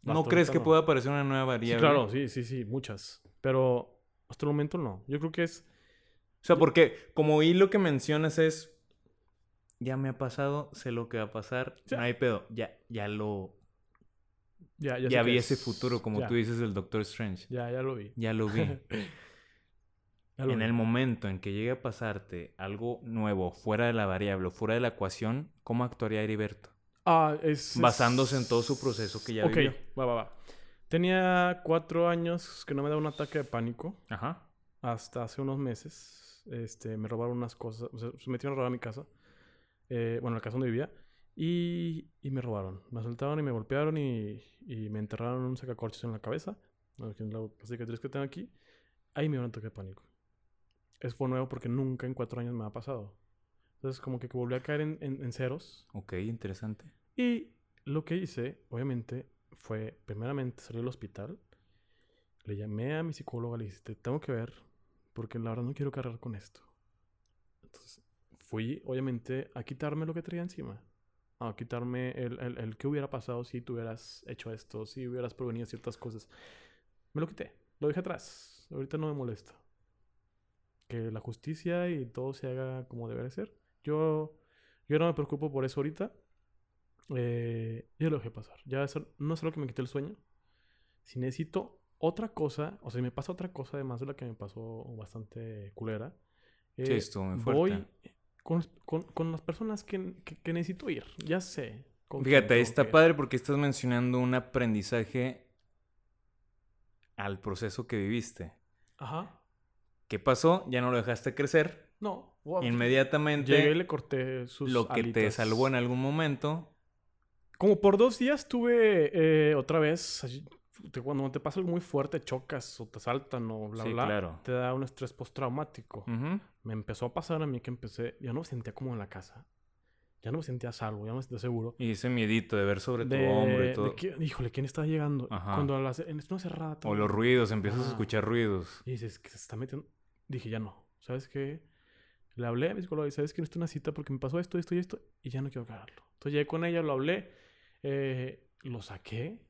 ¿No crees que no. pueda aparecer una nueva Sí, variable? claro, sí, sí, sí, muchas. Pero hasta el momento no. Yo creo que es... O sea, porque como oí lo que mencionas es, ya me ha pasado, sé lo que va a pasar, Sí. no hay pedo, ya, ya lo, Ya, ya, sé vi ese es- futuro, como ya, tú dices del Doctor Strange, Ya, ya lo vi. ya lo vi. Ya lo en vi. el momento en que llegue a pasarte algo nuevo, fuera de la variable, fuera de la ecuación, ¿cómo actuaría Heriberto? Ah, es... Basándose en todo su proceso que ya Ok, vivió. va, va, va. Tenía cuatro años que no me daba un ataque de pánico. Ajá. Hasta hace unos meses. Este, me robaron unas cosas. O sea, se metieron a robar a mi casa. Eh, bueno, la casa donde vivía. Y, y me robaron. Me asaltaron y me golpearon y, y me enterraron un sacacorchos en la cabeza. En la, cicatriz que tengo aquí. Ahí me dio un ataque de pánico. Eso fue nuevo porque nunca en cuatro años me ha pasado. Entonces, como que volví a caer en, en- en ceros. Ok, interesante. Y lo que hice, obviamente, fue primeramente salir al hospital. Le llamé a mi psicóloga, le dije, te tengo que ver, porque la verdad no quiero cargar con esto. Entonces, fui, obviamente, a quitarme lo que traía encima. A quitarme el, el, el qué hubiera pasado si tú hubieras hecho esto, si hubieras provenido ciertas cosas. Me lo quité, lo dejé atrás. Ahorita no me molesta. Que la justicia y todo se haga como debe de ser. Yo, yo no me preocupo por eso ahorita. Eh, ya lo dejé pasar. Ya no es lo que me quité el sueño. Si necesito otra cosa, o sea, si me pasa otra cosa además de la que me pasó bastante culera, Sí, eh, estuvo muy fuerte. voy con, con- con las personas que, que- que necesito ir. Ya sé. Fíjate, ahí está padre porque estás mencionando un aprendizaje al proceso que viviste. Ajá. ¿Qué pasó? Ya no lo dejaste crecer. No. wow, Inmediatamente Llegué y le corté sus lo que te salvó en algún momento. Como por dos días tuve eh, otra vez, te- cuando te pasa algo muy fuerte, chocas o te saltan o bla, Sí, bla, claro. te da un estrés postraumático. Ujú. Me empezó a pasar a mí que empecé, ya no me sentía como en la casa. Ya no me sentía a salvo, ya no me sentía seguro. Y ese miedito de ver sobre De, tu hombro y de todo. que- híjole, ¿quién está llegando? Ajá. Cuando las, en no cerrada. O los ruidos, empiezas a Ajá. escuchar ruidos. Y dices, que se está metiendo. Dije, ya no. ¿Sabes qué? Le hablé a mi psicóloga y ¿sabes que necesito una cita porque me pasó esto, esto y esto? Y ya no quiero cagarlo. Entonces llegué con ella, lo hablé, eh, lo saqué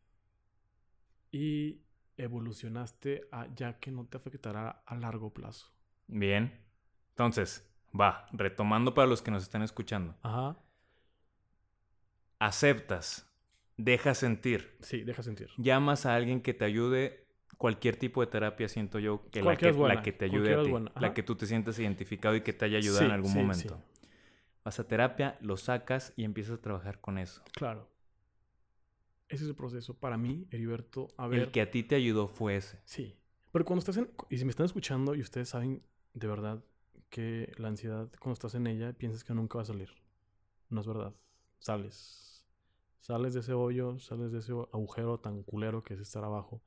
y evolucionaste a ya que no te afectará a largo plazo. Bien. Entonces, va, retomando para los que nos están escuchando. Ajá. Aceptas, dejas sentir, Sí, deja sentir. llamas a alguien que te ayude. Cualquier tipo de terapia, siento yo, que la que, buena, la que te ayude a ti. La que tú te sientas identificado y que te haya ayudado Sí, en algún sí, momento. sí. Vas a terapia, lo sacas y empiezas a trabajar con eso. Claro. Ese es el proceso. Para mí, Heriberto, a ver. El que a ti te ayudó fue ese. Sí. Pero cuando estás en... Y si me están escuchando y ustedes saben de verdad que la ansiedad, cuando estás en ella, piensas que nunca va a salir. No es verdad. Sales. Sales de ese hoyo, sales de ese agujero tan culero que es estar abajo.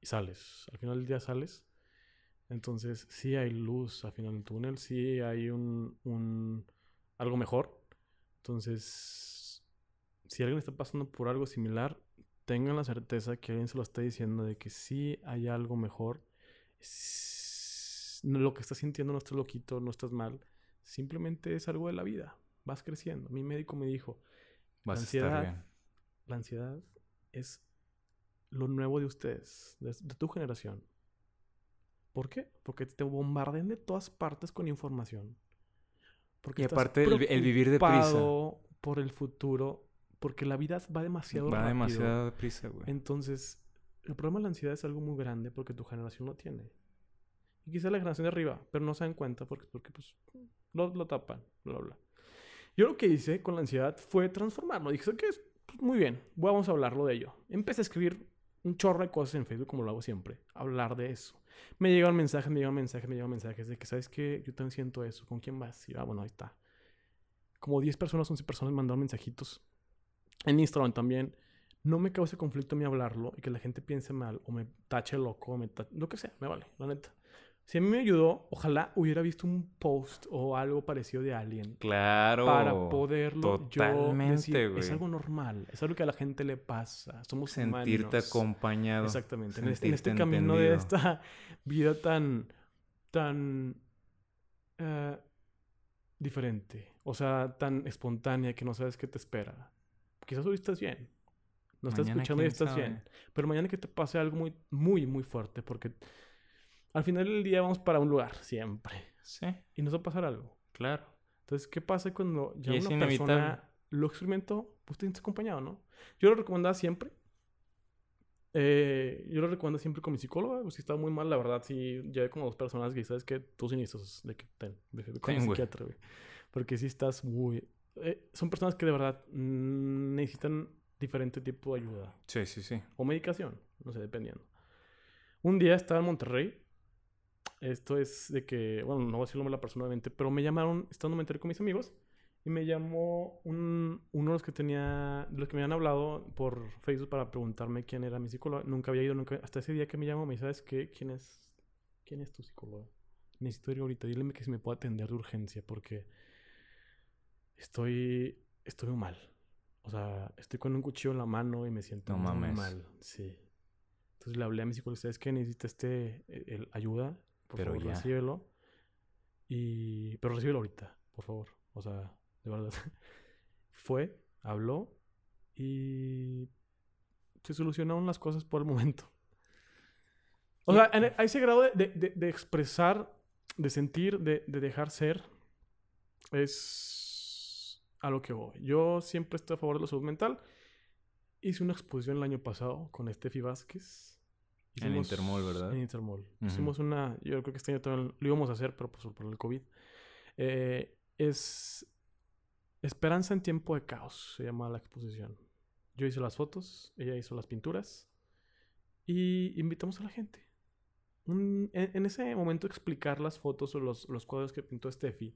y sales. Al final del día sales. Entonces, sí hay luz al final del túnel, sí hay un, un algo mejor. Entonces, si alguien está pasando por algo similar, tengan la certeza que alguien se lo está diciendo de que sí hay algo mejor. Lo que estás sintiendo no estás loquito, no estás mal. Simplemente es algo de la vida. Vas creciendo. Mi médico me dijo, Vas la a estar ansiedad, bien. la ansiedad es lo nuevo de ustedes, de, de tu generación. ¿Por qué? Porque te bombardean de todas partes con información. Porque Y estás aparte el el vivir deprisa. preocupado por el futuro, porque la vida va demasiado Va rápido. demasiado deprisa, güey. Entonces, el problema de la ansiedad es algo muy grande porque tu generación lo tiene. Y quizá la generación de arriba, pero no se dan cuenta porque, porque pues, lo, lo tapan, bla, bla. Yo lo que hice con la ansiedad fue transformarlo. Dije, ¿sabes qué? es? Pues, muy bien, vamos a hablarlo de ello. Empecé a escribir un chorro de cosas en Facebook, como lo hago siempre. Hablar de eso. Me llegan mensajes, me llegan mensajes, me llegan mensajes de que, ¿sabes qué? Yo también siento eso. ¿Con quién vas? Y ah, bueno, ahí está. Como 10 personas, 11 personas mandaron mensajitos. En Instagram también. No me causa conflicto a mí hablarlo y que la gente piense mal o me tache loco o me ta- lo que sea, me vale, la neta. Si a mí me ayudó, ojalá hubiera visto un post o algo parecido de alguien Claro. para poderlo yo Totalmente, decir, güey. es algo normal, es algo que a la gente le pasa, somos Sentirte humanos. acompañado. Exactamente, en este, en este camino de esta vida tan, tan eh, diferente, o sea, tan espontánea que no sabes qué te espera. Quizás hoy estás bien, no estás Mañana, escuchando y estás sabe. bien, pero mañana que te pase algo muy, muy, muy fuerte, porque al final del día vamos para un lugar, siempre, Sí, y nos va a pasar algo. claro. Entonces, ¿qué pasa cuando ya Y una inevitable. persona lo experimentó? Pues te sientes acompañado, ¿no? Yo lo recomendaba siempre. Eh, yo lo recomiendo siempre con mi psicóloga. Pues si estaba muy mal, la verdad, sí, llevé como dos personas que sabes que tú sí necesitas de que ten, ve- ve con Ten, psiquiatra, güey. Porque sí estás muy. Eh, son personas que de verdad mm, necesitan diferente tipo de ayuda Sí, sí, sí. o medicación, no sé, dependiendo. Un día estaba en Monterrey. Esto es de que, bueno, no voy a decirlo la personalmente, pero me llamaron, estando en Monterrey con mis amigos, y me llamó un, uno de los que tenía, de los que me habían hablado por Facebook para preguntarme quién era mi psicólogo. Nunca había ido, nunca, hasta ese día que me llamó, me dice, ¿sabes qué? ¿Quién es, quién es tu psicólogo? Necesito ir ahorita, dile que si me puede atender de urgencia, porque estoy, estoy mal. O sea, estoy con un cuchillo en la mano y me siento No muy mames. mal. Sí. Entonces le hablé a mi psicólogo, ¿sabes qué? Necesita este, eh, el- ayuda. Por Pero favor, ya. recíbelo. Y... Pero recíbelo ahorita, por favor. O sea, de verdad. Fue, habló y se solucionaron las cosas por el momento. O Y- sea, en- a ese grado de, de- de- de expresar, de sentir, de, de dejar ser, es a lo que voy. Yo siempre estoy a favor de la salud mental. Hice una exposición el año pasado con Steffi Vázquez. En Intermol, ¿verdad? En Intermol. Hicimos una, yo creo que este año también lo íbamos a hacer, pero pues por el COVID. Eh, es Esperanza en tiempo de caos, se llama la exposición. Yo hice las fotos, ella hizo las pinturas y invitamos a la gente. Un- en, en ese momento explicar las fotos o los, los cuadros que pintó Steffi,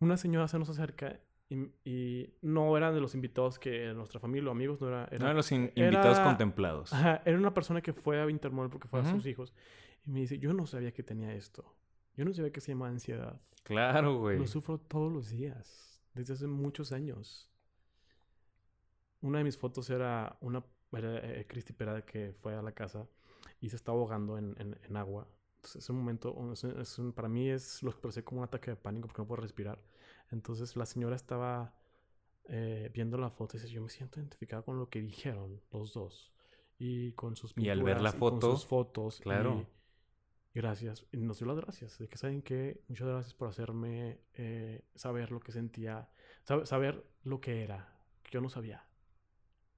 una señora se nos acerca y, y no eran de los invitados que nuestra familia o amigos, no era... No era- eran los in- invitados era- contemplados. Ajá, era una persona que fue a Intermol porque fue a Ujú. sus hijos. Y me dice, yo no sabía que tenía esto. Yo no sabía que se llama ansiedad. Claro, güey. Lo sufro todos los días, desde hace muchos años. Una de mis fotos era una era, eh, Cristi Perada que fue a la casa y se estaba ahogando en, en- en agua. Entonces, ese momento, es un- es para mí es lo expresé como un ataque de pánico porque no puedo respirar. Entonces, la señora estaba eh, viendo la foto y dice, yo me siento identificada con lo que dijeron los dos. Y con sus Y al ver la pinturas, y con foto, sus fotos. claro. y- Gracias. Y nos dio las gracias. De que saben que muchas gracias por hacerme eh, saber lo que sentía, sab- saber lo que era, que yo no sabía.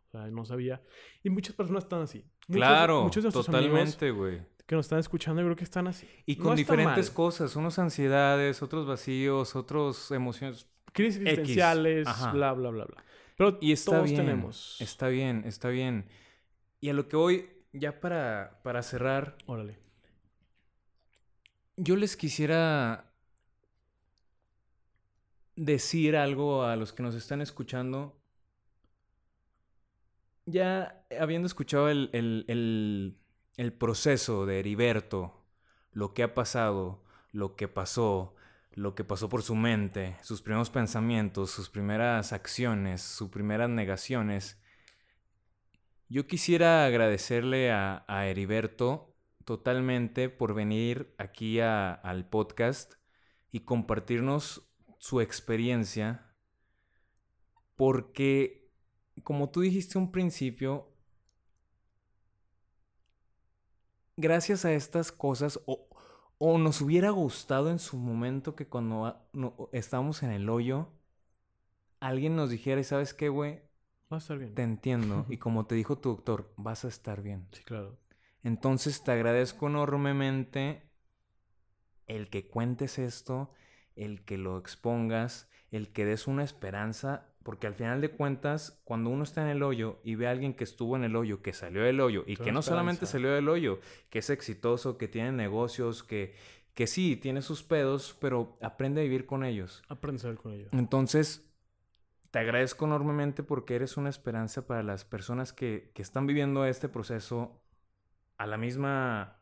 O sea, no sabía. Y muchas personas están así. Muchos- Claro, muchos de totalmente, güey. Que nos están escuchando, yo creo que están así. Y con diferentes cosas, unos ansiedades, otros vacíos, otros emociones. Crisis X. existenciales, Ajá. bla, bla, bla, bla. Pero Y está todos bien. tenemos. Está bien, está bien. Y a lo que voy, ya para, para cerrar, Órale. yo les quisiera decir algo a los que nos están escuchando. Ya habiendo escuchado el, el- el- el proceso de Heriberto, lo que ha pasado, lo que pasó, lo que pasó por su mente, sus primeros pensamientos, sus primeras acciones, sus primeras negaciones, yo quisiera agradecerle a, Heriberto totalmente por venir aquí al podcast y compartirnos su experiencia, porque, como tú dijiste un principio, gracias a estas cosas, o, o nos hubiera gustado en su momento que cuando estábamos en el hoyo, alguien nos dijera, ¿y sabes qué, güey? Vas a estar bien. Te entiendo. y como te dijo tu doctor, vas a estar bien. Sí, claro. Entonces te agradezco enormemente el que cuentes esto, el que lo expongas, el que des una esperanza porque al final de cuentas, cuando uno está en el hoyo y ve a alguien que estuvo en el hoyo, que salió del hoyo, y que no solamente salió del hoyo, que es exitoso, que tiene negocios, que, que sí, tiene sus pedos, pero aprende a vivir con ellos. Aprende a vivir con ellos. Entonces, te agradezco enormemente porque eres una esperanza para las personas que, que están viviendo este proceso a la misma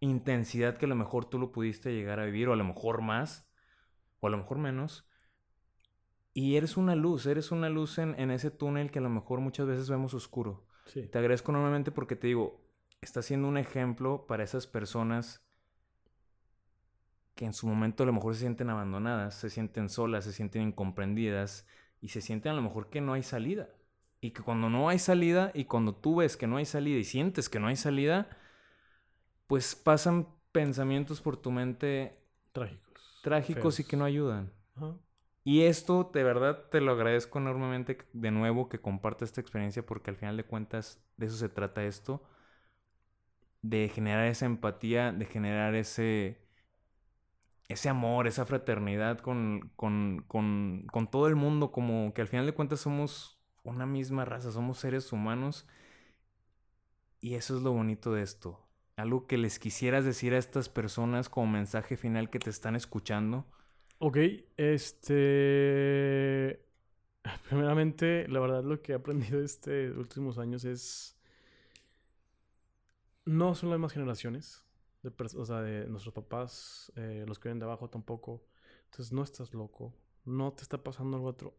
intensidad que a lo mejor tú lo pudiste llegar a vivir, o a lo mejor más, o a lo mejor menos. Y eres una luz, eres una luz en, ese túnel que a lo mejor muchas veces vemos oscuro. Te agradezco enormemente porque te digo, está siendo un ejemplo para esas personas que en su momento a lo mejor se sienten abandonadas, se sienten solas, se sienten incomprendidas y se sienten a lo mejor que no hay salida. Y que cuando no hay salida y cuando tú ves que no hay salida y sientes que no hay salida, pues pasan pensamientos por tu mente trágicos. Trágicos y que no ayudan. Ajá. Y esto, de verdad, te lo agradezco enormemente de nuevo que compartas esta experiencia porque al final de cuentas de eso se trata esto. De generar esa empatía, de generar ese, ese amor, esa fraternidad con, con, con, con todo el mundo, como que al final de cuentas somos una misma raza, somos seres humanos. Y eso es lo bonito de esto. Algo que les quisieras decir a estas personas como mensaje final que te están escuchando Ok, este... Primeramente, la verdad lo que he aprendido estos últimos años es... No son las mismas generaciones, de o sea, de nuestros papás, eh, los que vienen de abajo tampoco. Entonces no estás loco, no te está pasando algo otro,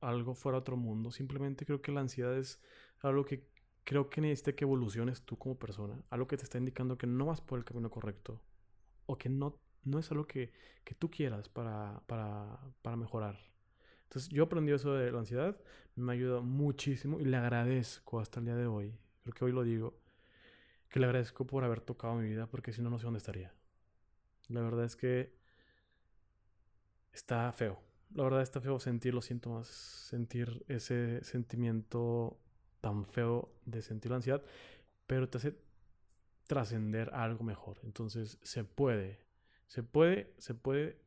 algo fuera de otro mundo. Simplemente creo que la ansiedad es algo que creo que necesita que evoluciones tú como persona. Algo que te está indicando que no vas por el camino correcto. O que no no es algo que, tú quieras para, para, mejorar. Entonces yo aprendí eso de la ansiedad, me ayuda muchísimo y le agradezco hasta el día de hoy, creo que hoy lo digo, que le agradezco por haber tocado mi vida porque si no, no sé dónde estaría. La verdad es que está feo. La verdad está feo sentir los síntomas, sentir ese sentimiento tan feo de sentir la ansiedad, pero te hace trascender algo mejor. Entonces se puede, se puede, se puede,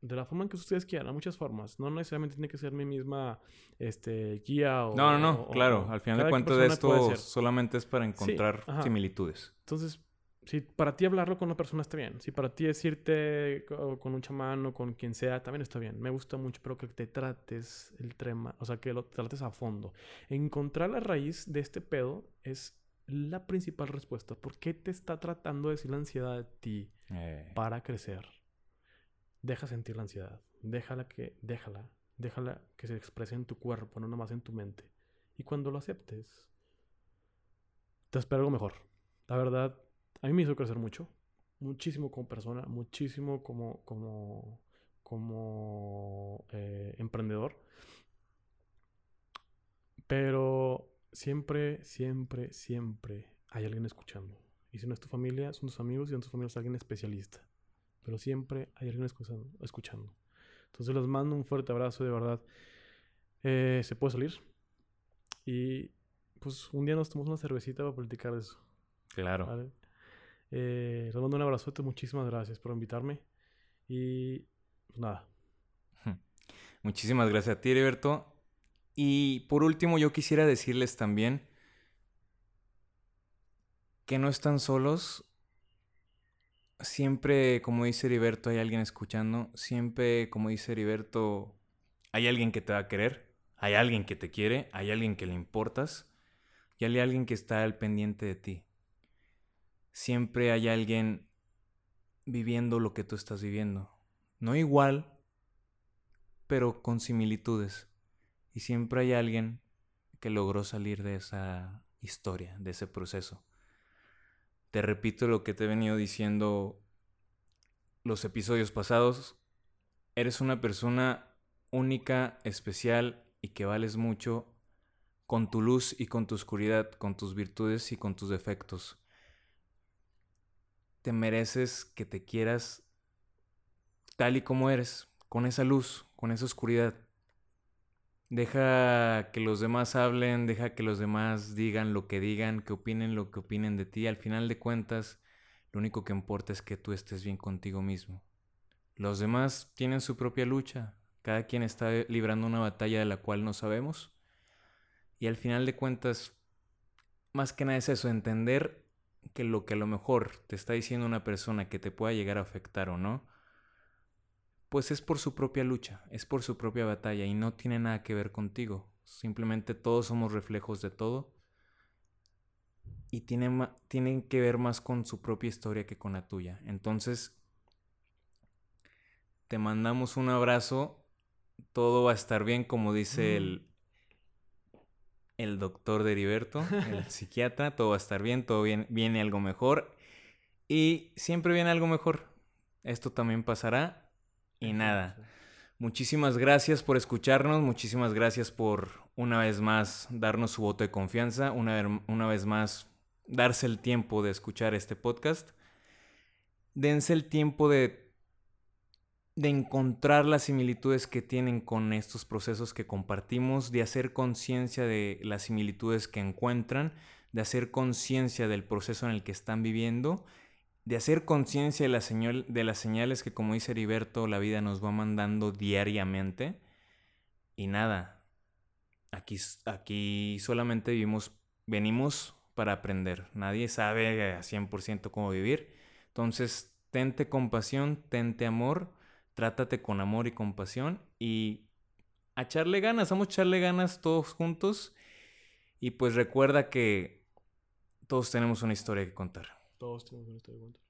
de la forma en que ustedes quieran, a muchas formas. No necesariamente tiene que ser mi misma este, guía o... No, no, no, claro. Al final de cuentas esto solamente es para encontrar similitudes. Entonces, si para ti hablarlo con una persona está bien. Si para ti decirte con un chamán o con quien sea, también está bien. Me gusta mucho, pero que te trates el tema, o sea, que lo trates a fondo. Encontrar la raíz de este pedo es la principal respuesta. ¿Por qué te está tratando de decir la ansiedad a ti eh. para crecer? Deja sentir la ansiedad. Déjala que, déjala, déjala que se exprese en tu cuerpo, no nomás en tu mente. Y cuando lo aceptes, te espero algo mejor. La verdad, a mí me hizo crecer mucho. Muchísimo como persona, muchísimo como, como, como eh, emprendedor. Pero siempre, siempre, siempre hay alguien escuchando. Y si no es tu familia, son tus amigos y si no tus familia es alguien especialista. Pero siempre hay alguien escuchando. Entonces les mando un fuerte abrazo, de verdad. Eh, se puede salir. Y pues un día nos tomamos una cervecita para platicar de eso. Claro. Eh, les mando un abrazote. Muchísimas gracias por invitarme. Y pues nada. Muchísimas gracias a ti, Heriberto. Y por último, yo quisiera decirles también que no están solos. Siempre, como dice Heriberto, hay alguien escuchando. Siempre, como dice Heriberto, hay alguien que te va a querer. Hay alguien que te quiere. Hay alguien que le importas. Y hay alguien que está al pendiente de ti. siempre hay alguien viviendo lo que tú estás viviendo. No igual, pero con similitudes. Y siempre hay alguien que logró salir de esa historia, de ese proceso. Te repito lo que te he venido diciendo los episodios pasados. Eres una persona única, especial y que vales mucho con tu luz y con tu oscuridad, con tus virtudes y con tus defectos. Te mereces que te quieras tal y como eres, con esa luz, con esa oscuridad. Deja que los demás hablen, deja que los demás digan lo que digan, que opinen lo que opinen de ti. Al final de cuentas, lo único que importa es que tú estés bien contigo mismo. Los demás tienen su propia lucha, cada quien está librando una batalla de la cual no sabemos. Y al final de cuentas, más que nada es eso, entender que lo que a lo mejor te está diciendo una persona que te pueda llegar a afectar o no, pues es por su propia lucha, es por su propia batalla y no tiene nada que ver contigo. Simplemente todos somos reflejos de todo y tienen, tienen que ver más con su propia historia que con la tuya. Entonces, te mandamos un abrazo, todo va a estar bien como dice el, mm. el doctor de Heriberto, el psiquiatra, todo va a estar bien, todo bien, viene algo mejor y siempre viene algo mejor. Esto también pasará y nada. Muchísimas gracias por escucharnos, muchísimas gracias por una vez más darnos su voto de confianza, una, una vez más darse el tiempo de escuchar este podcast. Dense el tiempo de, de encontrar las similitudes que tienen con estos procesos que compartimos, de hacer conciencia de las similitudes que encuentran, de hacer conciencia del proceso en el que están viviendo de hacer conciencia de, de las señales que, como dice Heriberto, la vida nos va mandando diariamente. Y nada, aquí, aquí solamente vivimos, venimos para aprender. Nadie sabe a 100% cómo vivir. Entonces, tente compasión, tente amor, trátate con amor y compasión y a echarle ganas, vamos a echarle ganas todos juntos. Y pues recuerda que todos tenemos una historia que contar. Todos tenemos una historia que contar.